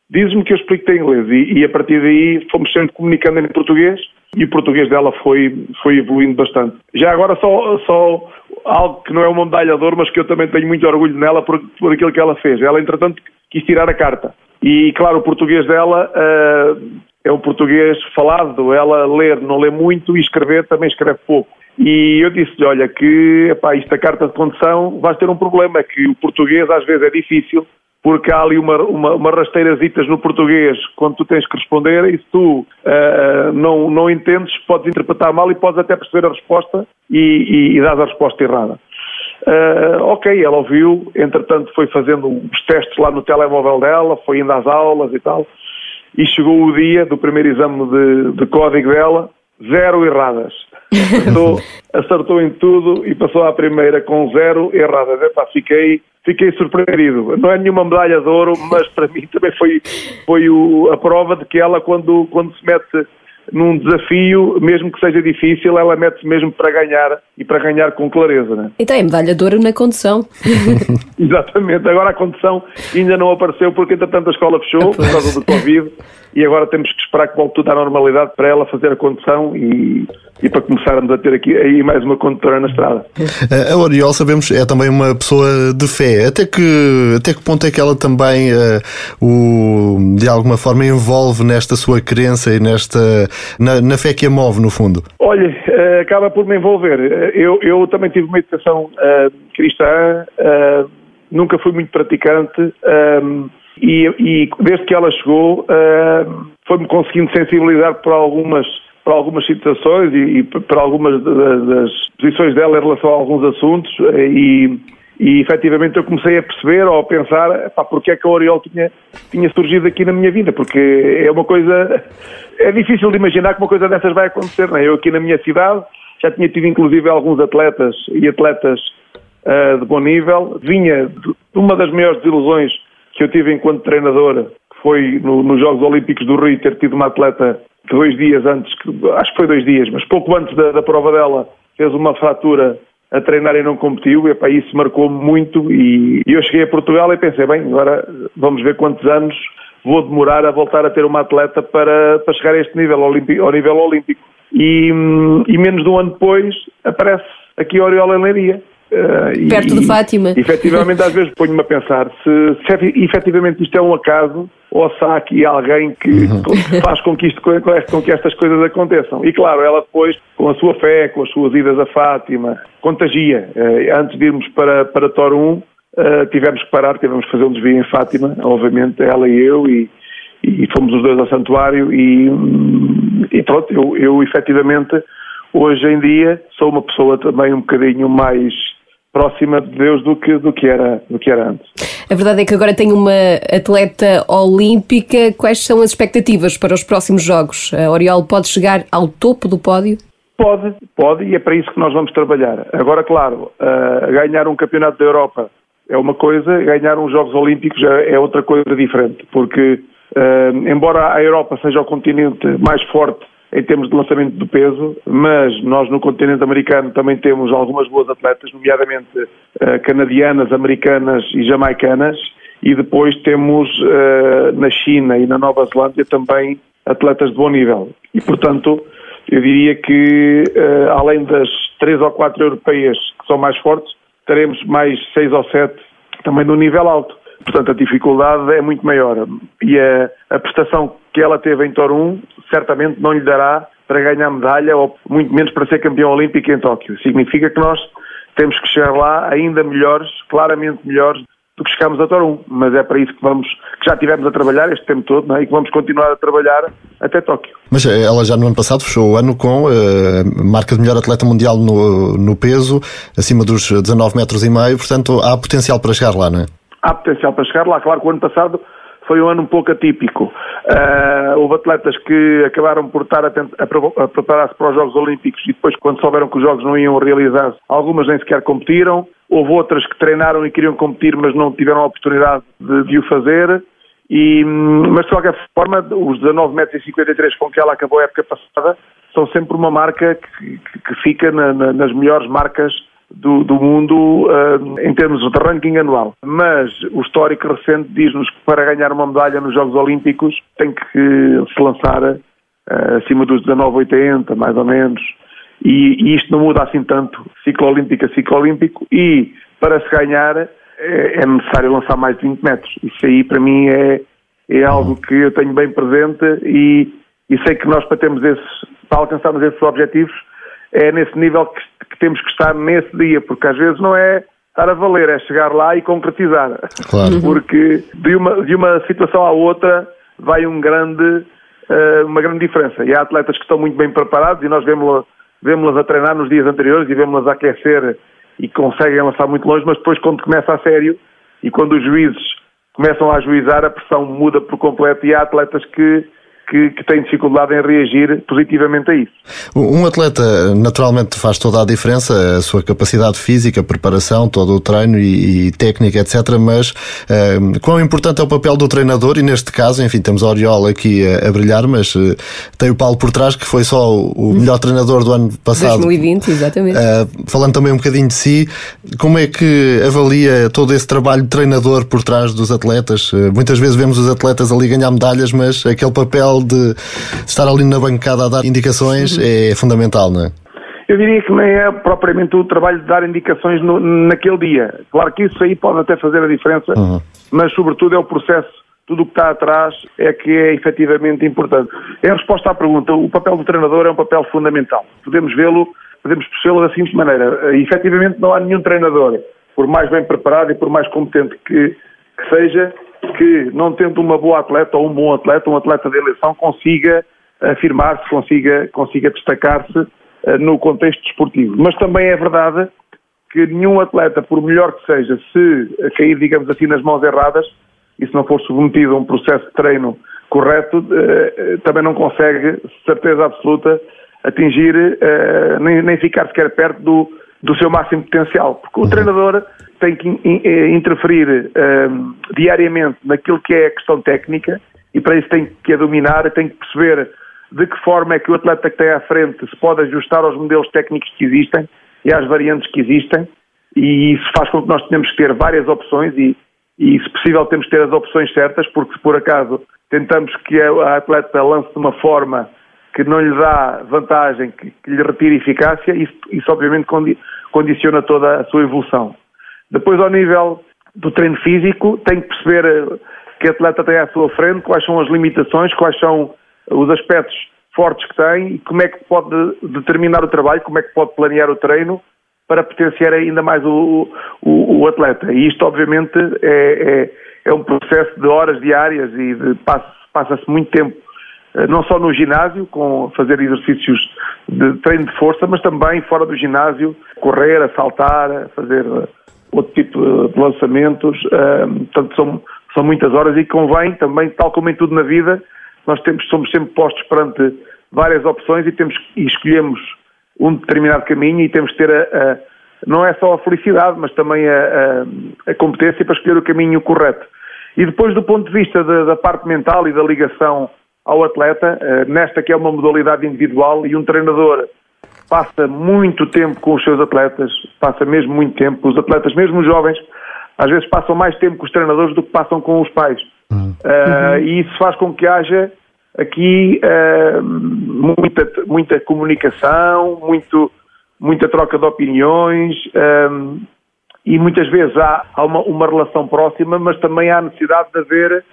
dizes-me que eu explico-te em inglês. E, e, a partir daí fomos sempre comunicando em português e o português dela foi, foi evoluindo bastante. Já agora só, só algo que não é uma medalha de ouro, mas que eu também tenho muito orgulho nela por, por aquilo que ela fez. Ela, entretanto, quis tirar a carta. E, claro, o português dela uh, é o português falado, ela ler não lê muito e escrever também escreve pouco. E eu disse-lhe, olha, que epá, carta de condução vais ter um problema, é que o português às vezes é difícil, porque há ali uma, uma, uma rasteirazitas no português quando tu tens que responder e se tu uh, não, não entendes, podes interpretar mal e podes até perceber a resposta e, e, e dar a resposta errada. Uh, ok, ela ouviu, entretanto foi fazendo os testes lá no telemóvel dela, foi indo às aulas e tal, e chegou o dia do primeiro exame de, de código dela, zero erradas. Acertou, acertou em tudo e passou à primeira com zero erradas. Epá, fiquei, fiquei surpreendido. Não é nenhuma medalha de ouro, mas para mim também foi, foi o, a prova de que ela, quando, quando se mete num desafio, mesmo que seja difícil, ela mete-se mesmo para ganhar e para ganhar com clareza. Né? Então é medalha de ouro na condução. Exatamente, agora a condução ainda não apareceu porque entretanto a escola fechou por causa do Covid e agora temos que esperar que volte tudo à normalidade para ela fazer a condução e, e para começarmos a ter aqui aí mais uma condutora na estrada. A Oriol, sabemos, é também uma pessoa de fé. Até que, até que ponto é que ela também, uh, o, de alguma forma, envolve nesta sua crença e nesta, na, na fé que a move, no fundo? Olha, uh, acaba por me envolver. Eu, eu também tive uma educação uh, cristã, nunca fui muito praticante. E, e, desde que ela chegou, uh, foi-me conseguindo sensibilizar para algumas, para algumas situações e, e para algumas das posições dela em relação a alguns assuntos e, e efetivamente eu comecei a perceber ou a pensar pá, porque é que a Oriol tinha, tinha surgido aqui na minha vida, porque é uma coisa, é difícil de imaginar que uma coisa dessas vai acontecer, não é? Eu aqui na minha cidade já tinha tido inclusive alguns atletas e atletas uh, de bom nível, vinha de uma das maiores desilusões que eu tive enquanto treinador, foi no, nos Jogos Olímpicos do Rio, ter tido uma atleta que dois dias antes, acho que foi dois dias, mas pouco antes da, da prova dela, fez uma fratura a treinar e não competiu, e para isso marcou-me muito e, eu cheguei a Portugal e pensei, bem, agora vamos ver quantos anos vou demorar a voltar a ter uma atleta para, para chegar a este nível, ao nível olímpico. E, e menos de um ano depois aparece aqui a Oriola Leiria. Uh, Perto e, de Fátima. E, efetivamente, às vezes ponho-me a pensar se, se efetivamente isto é um acaso ou se há aqui alguém que, uhum. faz com que, isto, com que estas coisas aconteçam. E claro, ela depois, com a sua fé, com as suas idas a Fátima, contagia. Uh, antes de irmos para, para Torum, uh, tivemos que parar, tivemos que fazer um desvio em Fátima, obviamente, ela e eu, e, e fomos os dois ao santuário e, e pronto, eu, eu efetivamente hoje em dia sou uma pessoa também um bocadinho mais próxima de Deus do que, do, que era, do que era antes. A verdade é que agora tem uma atleta olímpica. Quais são as expectativas para os próximos Jogos? A Oriol pode chegar ao topo do pódio? Pode, pode, e é para isso que nós vamos trabalhar. Agora, claro, uh, ganhar um campeonato da Europa é uma coisa, ganhar uns Jogos Olímpicos é outra coisa diferente, porque, uh, embora a Europa seja o continente mais forte em termos de lançamento do peso, mas nós no continente americano também temos algumas boas atletas, nomeadamente uh, canadianas, americanas e jamaicanas, e depois temos uh, na China e na Nova Zelândia também atletas de bom nível. E, portanto, eu diria que, uh, além das três ou quatro europeias que são mais fortes, teremos mais seis ou sete também no nível alto. Portanto, a dificuldade é muito maior. E a, a prestação que ela teve em Torum certamente não lhe dará para ganhar medalha ou muito menos para ser campeão olímpico em Tóquio. Significa que nós temos que chegar lá ainda melhores, claramente melhores do que chegámos a Torum, mas é para isso que vamos, que já tivemos a trabalhar este tempo todo, é? e que vamos continuar a trabalhar até Tóquio. Mas eh, ela já no ano passado fechou o ano com uh, marca de melhor atleta mundial no, no peso, acima dos 19 metros e meio, portanto há potencial para chegar lá, não é? Há potencial para chegar lá, claro que o ano passado foi um ano um pouco atípico. Uh, houve atletas que acabaram por estar a, a, a preparar-se para os Jogos Olímpicos e depois, quando souberam que os Jogos não iam realizar-se, algumas nem sequer competiram. Houve outras que treinaram e queriam competir, mas não tiveram a oportunidade de, de o fazer. E, mas, de qualquer forma, os 19 metros 53 com que ela acabou a época passada são sempre uma marca que, que, que fica na, na, nas melhores marcas do, do mundo uh, em termos de ranking anual. Mas o histórico recente diz-nos que para ganhar uma medalha nos Jogos Olímpicos tem que se lançar uh, acima dos 19,80, mais ou menos. E, e, isto não muda assim tanto, ciclo olímpico a ciclo olímpico, e para se ganhar é, é necessário lançar mais de 20 metros. Isso aí para mim é, é algo que eu tenho bem presente e, e sei que nós para termos esses, para alcançarmos esses objetivos, é nesse nível que que temos que estar nesse dia, porque às vezes não é estar a valer, é chegar lá e concretizar. Claro. Porque de uma, de uma situação à outra vai um grande, uh, uma grande diferença. E há atletas que estão muito bem preparados e nós vemos-las vemos a treinar nos dias anteriores e vemos-las a aquecer e conseguem lançar muito longe, mas depois quando começa a sério e quando os juízes começam a ajuizar, a pressão muda por completo e há atletas que que, que têm dificuldade em reagir positivamente a isso. Um atleta naturalmente faz toda a diferença, a sua capacidade física, preparação, todo o treino e, e técnica, etc. Mas uh, quão importante é o papel do treinador? E neste caso, enfim, temos a Oriola aqui a, a brilhar, mas uh, tem o Paulo por trás, que foi só o melhor treinador do ano passado. 2020, exatamente. Uh, falando também um bocadinho de si, como é que avalia todo esse trabalho de treinador por trás dos atletas? muitas vezes vemos os atletas ali ganhar medalhas, mas aquele papel de estar ali na bancada a dar indicações uhum. é fundamental, não é? Eu diria que nem é propriamente o trabalho de dar indicações no, naquele dia. Claro que isso aí pode até fazer a diferença, uhum. mas sobretudo é o processo, tudo o que está atrás é que é efetivamente importante. Em resposta à pergunta, o papel do treinador é um papel fundamental. Podemos vê-lo, podemos percebê-lo da seguinte maneira. Efetivamente não há nenhum treinador, por mais bem preparado e por mais competente que, que seja, que, não tendo uma boa atleta ou um bom atleta, um atleta de eleição, consiga afirmar-se, consiga, consiga destacar-se uh, no contexto desportivo. Mas também é verdade que nenhum atleta, por melhor que seja, se cair, digamos assim, nas mãos erradas, e se não for submetido a um processo de treino correto, também não consegue, certeza absoluta, atingir, nem ficar sequer perto do, do seu máximo potencial. Porque o uhum. treinador tem que eh, interferir um, diariamente naquilo que é a questão técnica e para isso tem que a dominar, tem que perceber de que forma é que o atleta que tem à frente se pode ajustar aos modelos técnicos que existem e às variantes que existem e isso faz com que nós tenhamos que ter várias opções e, e se possível temos que ter as opções certas porque se por acaso tentamos que a atleta lance de uma forma que não lhe dá vantagem, que, que lhe retire eficácia, isso, isso obviamente condiciona toda a sua evolução. Depois, ao nível do treino físico, tem que perceber eh, que atleta tem à sua frente, quais são as limitações, quais são os aspectos fortes que tem e como é que pode determinar o trabalho, como é que pode planear o treino para potenciar ainda mais o, o, o atleta. E isto, obviamente, é, é, é, um processo de horas diárias e passa-se muito tempo, eh, não só no ginásio, com fazer exercícios de treino de força, mas também fora do ginásio, correr, a saltar, fazer outro tipo de lançamentos, portanto são, são muitas horas e convém também, tal como em tudo na vida, nós temos, somos sempre postos perante várias opções e temos e escolhemos um determinado caminho e temos que ter a, a não é só a felicidade, mas também a, a, a, competência para escolher o caminho correto. E depois, do ponto de vista da, da parte mental e da ligação ao atleta, uh, nesta que é uma modalidade individual e um treinador passa muito tempo com os seus atletas, passa mesmo muito tempo. Os atletas, mesmo os jovens, às vezes passam mais tempo com os treinadores do que passam com os pais. Uhum. Uh, e isso faz com que haja aqui uh, muita, muita comunicação, muito, muita troca de opiniões um, e muitas vezes há, há uma, uma, relação próxima, mas também há necessidade de haver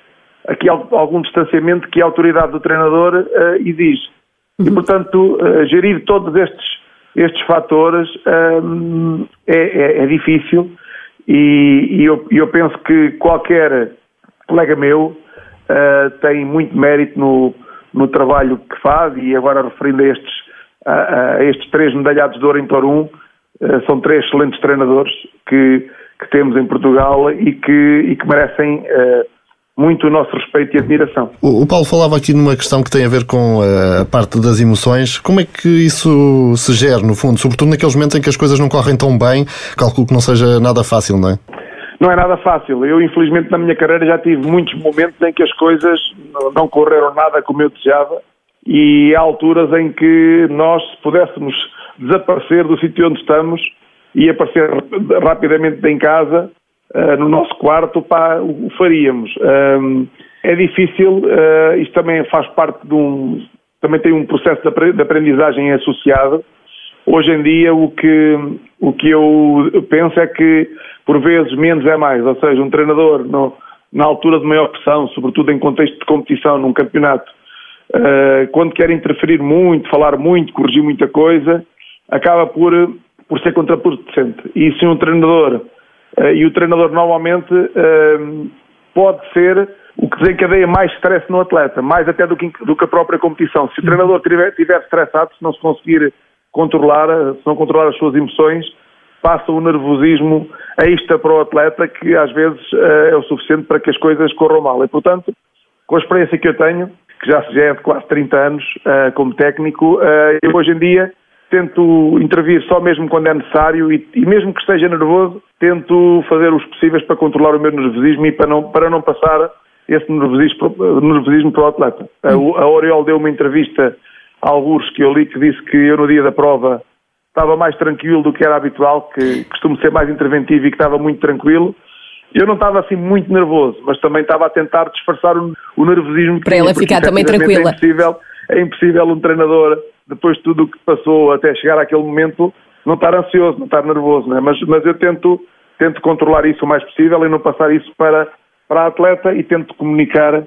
aqui algum distanciamento que a autoridade do treinador uh, exige. Uhum. E, portanto, uh, gerir todos estes, estes fatores um, é, é, é, difícil e, e eu, eu, penso que qualquer colega meu uh, tem muito mérito no, no trabalho que faz e agora referindo a estes, a, a estes três medalhados de ouro em Torum, são três excelentes treinadores que, que temos em Portugal e que, e que merecem muito o nosso respeito e admiração. O, Paulo falava aqui numa questão que tem a ver com eh, a parte das emoções. Como é que isso se gera, no fundo? Sobretudo naqueles momentos em que as coisas não correm tão bem, calculo que não seja nada fácil, não é? Não é nada fácil. Eu, infelizmente, na minha carreira já tive muitos momentos em que as coisas não correram nada como eu desejava e há alturas em que nós, se pudéssemos desaparecer do sítio onde estamos e aparecer rapidamente em casa, uh, no nosso quarto, pá, o faríamos. Um, é difícil, uh, isto também faz parte de um. também tem um processo de aprendizagem associado. Hoje em dia, o que, o que eu penso é que, por vezes, menos é mais. Ou seja, um treinador, no, na altura de maior pressão, sobretudo em contexto de competição, num campeonato, uh, quando quer interferir muito, falar muito, corrigir muita coisa, acaba por, por ser contraproducente. E se um treinador e o treinador normalmente ehm, pode ser o que desencadeia mais stress no atleta, mais até do que, do que a própria competição. Se o treinador estiver estressado, se não se conseguir controlar, se não controlar as suas emoções, passa o nervosismo extra para o atleta que às vezes é o suficiente para que as coisas corram mal. E, portanto, com a experiência que eu tenho, que já, já é de quase 30 anos como técnico, eu hoje em dia tento intervir só mesmo quando é necessário e, e, mesmo que esteja nervoso, tento fazer os possíveis para controlar o meu nervosismo e para não, para não passar esse nervosismo, nervosismo para o atleta. A, a Oriol deu uma entrevista a alguns que eu li que disse que eu no dia da prova estava mais tranquilo do que era habitual, que costumo ser mais interventivo e que estava muito tranquilo. Eu não estava assim muito nervoso, mas também estava a tentar disfarçar o, o nervosismo. Para ela ficar também tranquila. É impossível, é impossível um treinador depois de tudo o que passou até chegar àquele momento, não estar ansioso, não estar nervoso, né? mas, mas eu tento, tento controlar isso o mais possível e não passar isso para, para a atleta e tento comunicar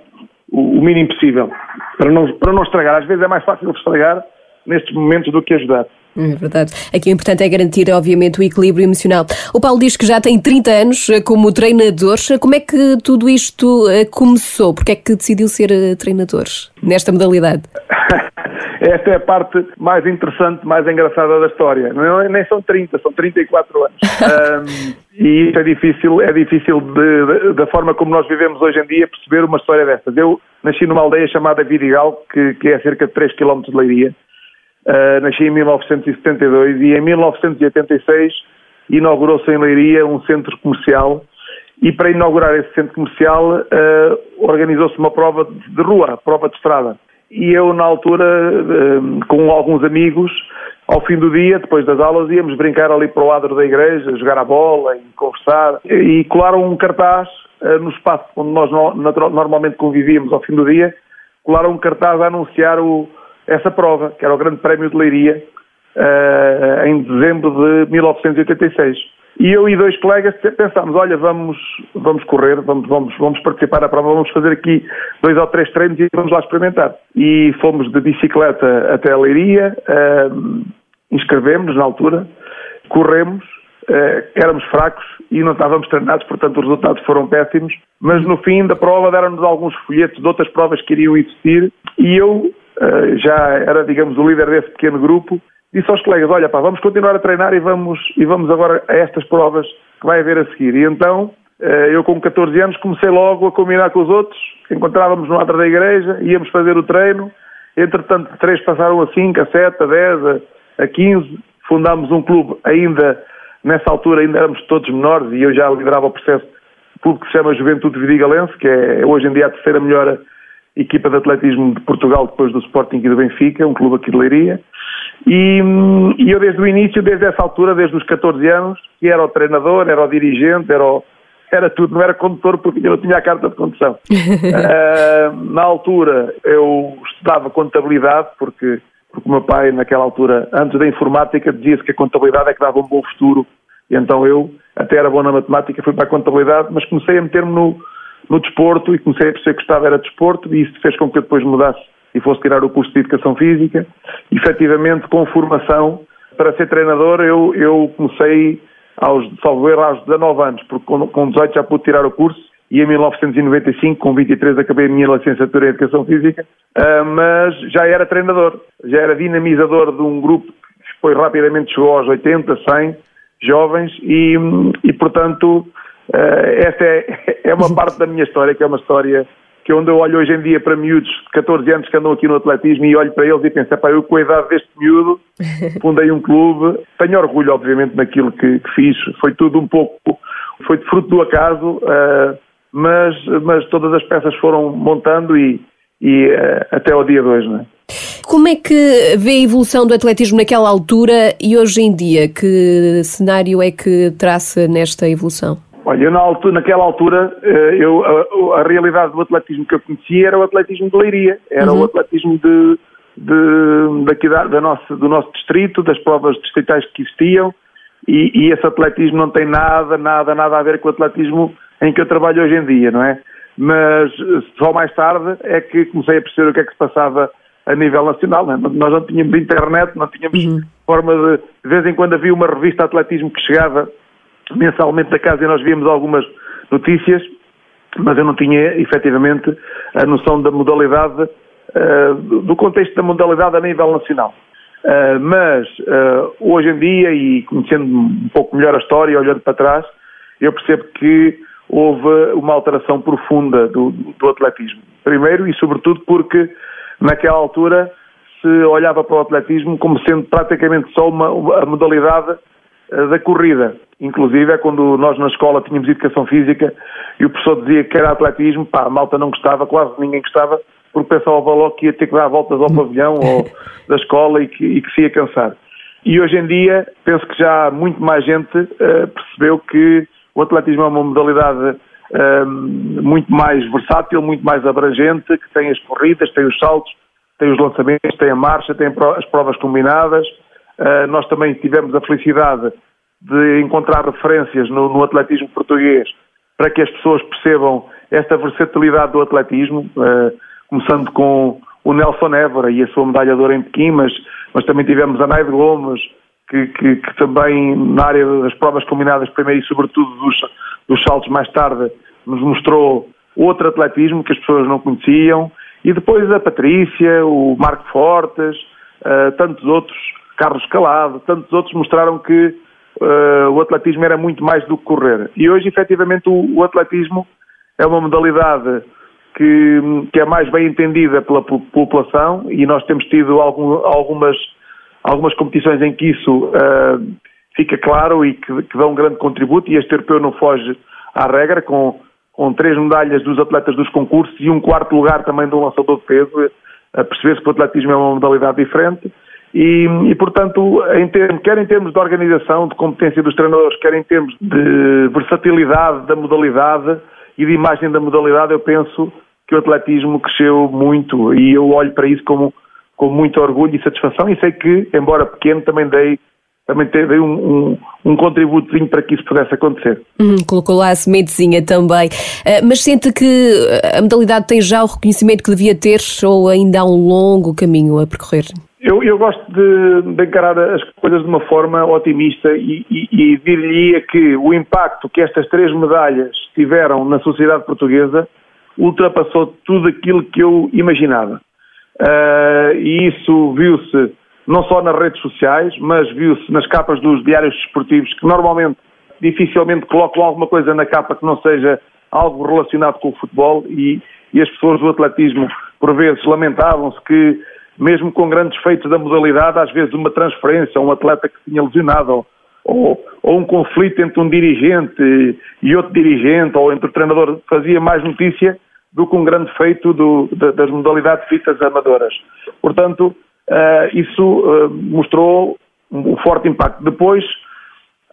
o, o mínimo possível, para não, para não estragar. Às vezes é mais fácil estragar nestes momentos do que ajudar. É verdade. Aqui o importante é garantir, obviamente, o equilíbrio emocional. O Paulo diz que já tem 30 anos eh, como treinador. Como é que tudo isto eh, começou? Porque é que decidiu ser eh, treinador nesta modalidade? Esta é a parte mais interessante, mais engraçada da história. Não, é, nem são 30, são 34 anos. um, e isso é difícil, é difícil de, de, da forma como nós vivemos hoje em dia perceber uma história dessas. Eu nasci numa aldeia chamada Vidigal, que, que é a cerca de 3 km de Leiria. Uh, nasci em 1972 e em 1986 inaugurou-se em Leiria um centro comercial e para inaugurar esse centro comercial uh, organizou-se uma prova de rua, prova de estrada e eu, na altura, ehm, com alguns amigos, ao fim do dia, depois das aulas, íamos brincar ali para o lado da igreja, jogar a bola e conversar. E colaram um cartaz eh, no espaço onde nós normalmente convivíamos ao fim do dia, colaram um cartaz a anunciar o, essa prova, que era o Grande Prémio de Leiria, eh, em dezembro de 1986. E eu e dois colegas pensámos, olha, vamos, vamos correr, vamos, vamos, vamos participar na prova, vamos fazer aqui dois ou três treinos e vamos lá experimentar. E fomos de bicicleta até a Leiria, uh, inscrevemos na altura, corremos, uh, éramos fracos e não estávamos treinados, portanto os resultados foram péssimos, mas no fim da prova deram-nos alguns folhetos de outras provas que iriam existir e eu uh, já era, digamos, o líder desse pequeno grupo disse aos colegas, olha pá, vamos continuar a treinar e vamos, e vamos agora a estas provas que vai haver a seguir. E então, eh, eu com 14 anos comecei logo a combinar com os outros, encontrávamos no adro da igreja, íamos fazer o treino, entretanto três passaram a 5, a 7, a 10, a 15, fundámos um clube ainda, nessa altura ainda éramos todos menores e eu já liderava o processo, um clube que se chama Juventude Vidigalense, que é hoje em dia a terceira melhor equipa de atletismo de Portugal depois do Sporting e do Benfica, um clube aqui de Leiria. E, e, eu desde o início, desde essa altura, desde os 14 anos, que era o treinador, era o dirigente, era, o, era tudo, não era condutor porque eu não tinha a carta de condução. uh, na altura eu estudava contabilidade porque, porque o meu pai naquela altura, antes da informática, dizia-se que a contabilidade é que dava um bom futuro. E então eu, até era bom na matemática, fui para a contabilidade, mas comecei a meter-me no, no desporto e comecei a perceber que gostava era desporto e isso fez com que eu depois mudasse e fosse tirar o curso de Educação Física. Efetivamente, com formação, para ser treinador, eu, eu comecei aos, salvo erro, aos 19 anos, porque com, com 18 já pude tirar o curso e em 1995, com 23, acabei a minha licenciatura em Educação Física, uh, mas já era treinador, já era dinamizador de um grupo que depois rapidamente chegou aos 80, 100 jovens e, e portanto, uh, esta é, é uma parte da minha história, que é uma história que é onde eu olho hoje em dia para miúdos de 14 anos que andam aqui no atletismo e olho para eles e penso, pá, eu com a idade deste miúdo fundei um clube, tenho orgulho obviamente naquilo que, que fiz, foi tudo um pouco, foi de fruto do acaso, uh, mas, mas todas as peças foram montando e, e uh, até ao dia de hoje, não é? Como é que vê a evolução do atletismo naquela altura e hoje em dia? Que cenário é que traça nesta evolução? Olha, na altura, naquela altura, eh, eu, a, a, realidade do atletismo que eu conhecia era o atletismo de Leiria, era uhum. o atletismo de, de, daqui da, da nossa, do nosso distrito, das provas distritais que existiam, e, e, esse atletismo não tem nada, nada, nada a ver com o atletismo em que eu trabalho hoje em dia, não é? Mas só mais tarde é que comecei a perceber o que é que se passava a nível nacional. Não é? Nós não tínhamos internet, não tínhamos uhum. forma de. De vez em quando havia uma revista de atletismo que chegava mensalmente da casa e nós víamos algumas notícias, mas eu não tinha efetivamente a noção da modalidade, uh, do contexto da modalidade a nível nacional. Uh, mas uh, hoje em dia, e conhecendo um pouco melhor a história, olhando para trás, eu percebo que houve uma alteração profunda do, do atletismo. Primeiro e sobretudo porque naquela altura se olhava para o atletismo como sendo praticamente só uma, a modalidade da corrida. Inclusive é quando nós na escola tínhamos educação física e o professor dizia que era atletismo, pá, a malta não gostava, quase ninguém gostava, porque pensava logo que ia ter que dar voltas ao pavilhão ou da escola e que, e que se ia cansar. E hoje em dia, penso que já muito mais gente uh, percebeu que o atletismo é uma modalidade uh, muito mais versátil, muito mais abrangente, que tem as corridas, tem os saltos, tem os lançamentos, tem a marcha, tem as provas combinadas. Uh, nós também tivemos a felicidade de encontrar referências no, no, atletismo português para que as pessoas percebam esta versatilidade do atletismo. Uh, começando com o Nelson Évora e a sua medalha de ouro em Pequim, mas, mas também tivemos a Naide Gomes, que, que, que, também na área das provas combinadas primeiro e sobretudo dos, dos saltos mais tarde nos mostrou outro atletismo que as pessoas não conheciam e depois a Patrícia, o Marco Fortes, uh, tantos outros, Carlos Calado, tantos outros mostraram que uh, o atletismo era muito mais do que correr. E hoje, efetivamente, o, o atletismo é uma modalidade que, que é mais bem entendida pela população e nós temos tido algum, algumas, algumas competições em que isso uh, fica claro e que, que dão um grande contributo e este europeu não foge à regra, com, com três medalhas dos atletas dos concursos e um quarto lugar também do lançador de peso, a perceber-se que o atletismo é uma modalidade diferente. E, e, portanto, em termos, quer em termos de organização, de competência dos treinadores, quer em termos de versatilidade da modalidade e de imagem da modalidade, eu penso que o atletismo cresceu muito e eu olho para isso como, com muito orgulho e satisfação e sei que, embora pequeno, também dei também dei um, um, um contributozinho para que isso pudesse acontecer. Hum, colocou lá a sementezinha também. Uh, mas sente que a modalidade tem já o reconhecimento que devia ter ou ainda há um longo caminho a percorrer? Eu, eu gosto de, de, encarar as coisas de uma forma otimista e, e, e dir-lhe que o impacto que estas três medalhas tiveram na sociedade portuguesa ultrapassou tudo aquilo que eu imaginava. Uh, e isso viu-se não só nas redes sociais, mas viu-se nas capas dos diários desportivos, que normalmente dificilmente colocam alguma coisa na capa que não seja algo relacionado com o futebol e, e as pessoas do atletismo, por vezes, lamentavam-se que, mesmo com grandes feitos da modalidade, às vezes uma transferência, um atleta que tinha lesionado, ou, ou, um conflito entre um dirigente e outro dirigente, ou entre o treinador, fazia mais notícia do que um grande feito do, das modalidades fitas amadoras. Portanto, uh, isso uh, mostrou um forte impacto. Depois,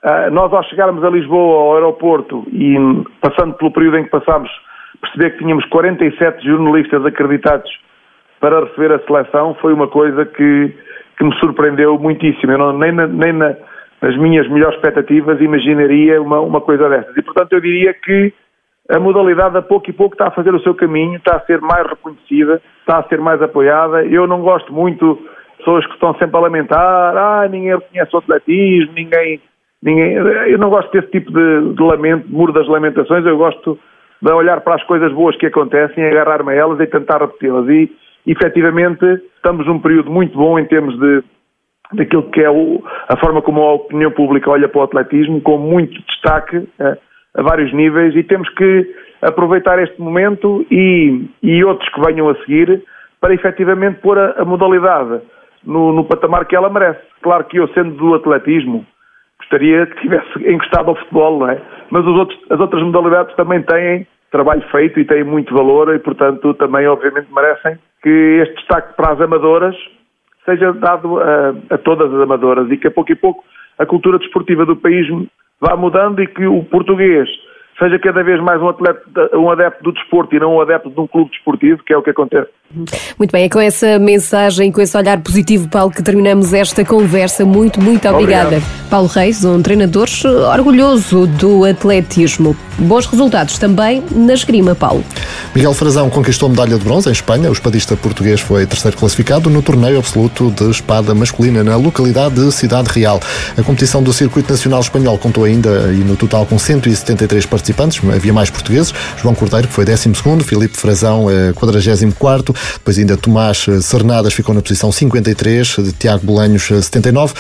uh, nós ao chegarmos a Lisboa, ao aeroporto, e passando pelo período em que passámos, perceber que tínhamos 47 jornalistas acreditados para receber a seleção, foi uma coisa que, que me surpreendeu muitíssimo. Eu não, nem, na, nem na, nas minhas melhores expectativas imaginaria uma, uma coisa dessas. E, portanto, eu diria que a modalidade a pouco e pouco está a fazer o seu caminho, está a ser mais reconhecida, está a ser mais apoiada. Eu não gosto muito de pessoas que estão sempre a lamentar, ah, ninguém reconhece o atletismo, ninguém, ninguém... Eu não gosto desse tipo de, de lamento, muro das lamentações, eu gosto de olhar para as coisas boas que acontecem, agarrar-me a elas e tentar repeti-las. E, efetivamente, estamos num período muito bom em termos de daquilo que é o, a forma como a opinião pública olha para o atletismo, com muito destaque, eh, a vários níveis e temos que aproveitar este momento e, e outros que venham a seguir para efetivamente pôr a, a modalidade no, no, patamar que ela merece. Claro que eu, sendo do atletismo, gostaria que tivesse encostado ao futebol, não é? Mas outros, as outras modalidades também têm trabalho feito e têm muito valor e, portanto, também, obviamente, merecem que este destaque para as amadoras seja dado a, a todas as amadoras e que a pouco e pouco a cultura desportiva do país vá mudando e que o português seja cada vez mais um, atleta, um adepto do desporto e não um adepto de um clube desportivo, que é o que acontece. Muito bem, é com essa mensagem, com esse olhar positivo, Paulo, que terminamos esta conversa. Muito, muito obrigada. Obrigado. Paulo Reis, um treinador orgulhoso do atletismo. Bons resultados também na esgrima, Paulo. Miguel Frazão conquistou a medalha de bronze em Espanha. O espadista português foi terceiro classificado no torneio absoluto de espada masculina na localidade de Cidade Real. A competição do Circuito Nacional Espanhol contou ainda, e no total com 173 participantes, havia mais portugueses. João Cordeiro, que foi 12, Filipe Frazão, 44, depois ainda Tomás Sernadas ficou na posição 53, Tiago Bolanhos, 79.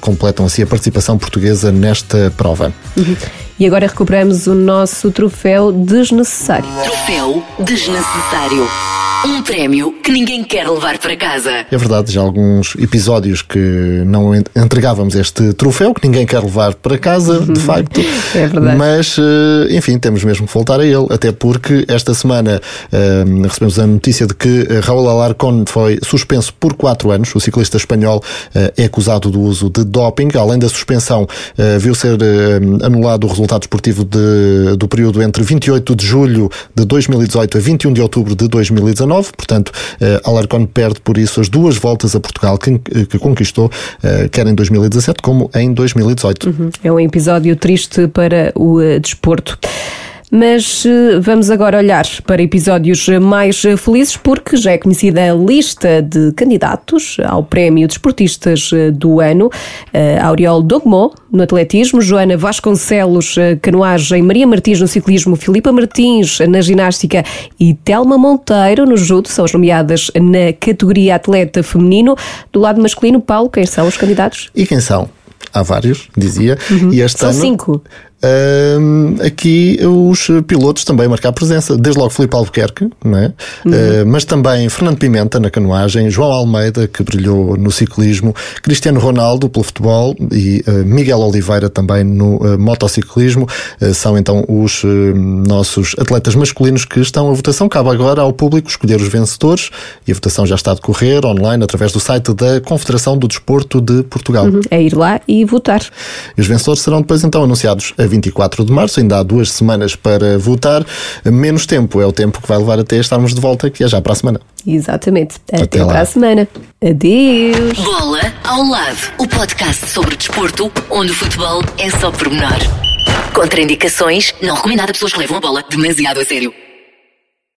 Completam assim a participação portuguesa nesta prova. Uhum. E agora recuperamos o nosso troféu desnecessário. Troféu desnecessário. Um prémio que ninguém quer levar para casa. É verdade, já há alguns episódios que não entregávamos este troféu, que ninguém quer levar para casa, de facto. é verdade. Mas, eh, enfim, temos mesmo que voltar a ele, até porque esta semana uh, recebemos a notícia de que Raul Alarcón foi suspenso por quatro anos. O ciclista espanhol uh, é acusado do uso de doping. Além da suspensão, uh, viu ser anulado o resultado esportivo de, do período entre 28 de julho de 2018 a 21 de outubro de 2019 portanto, uh, Alarcón perde por isso as duas voltas a Portugal que, que conquistou, uh, quer em 2017 como em 2018. Uhum. É um episódio triste para o desporto. Mas eh, vamos agora olhar para episódios mais felizes, porque já é conhecida a lista de candidatos ao Prémio Desportistas eh, do Ano. Auriol Dogmo, no atletismo, Joana Vasconcelos, canoagem, Maria Martins no ciclismo, Filipa Martins na ginástica e Telma Monteiro no judo, são as nomeadas na categoria atleta feminino. Do lado masculino, Paulo, quem são os candidatos? E quem são? Há vários, dizia. Uhum. E este São ano, cinco. Uh, aqui os pilotos também marcar presença, desde logo Filipe Albuquerque, não é? Uhum. Uh, mas também Fernando Pimenta na canoagem, João Almeida, que brilhou no ciclismo, Cristiano Ronaldo pelo futebol e uh, Miguel Oliveira também no uh, motociclismo. são então os nossos atletas masculinos que estão a votação. Cabe agora ao público escolher os vencedores e a votação já está a decorrer online através do site da Confederação do Desporto de Portugal. Uhum. É ir lá e votar. E os vencedores serão depois então anunciados a 24 de março, ainda há duas semanas para votar. Menos tempo é o tempo que vai levar até estarmos de volta, que é já para a semana. Exatamente. Até, até para a semana. Adeus. Bola ao lado, o podcast sobre desporto, onde o futebol é só pormenor. Contraindicações, não recomendado a pessoas que levam a bola demasiado a sério.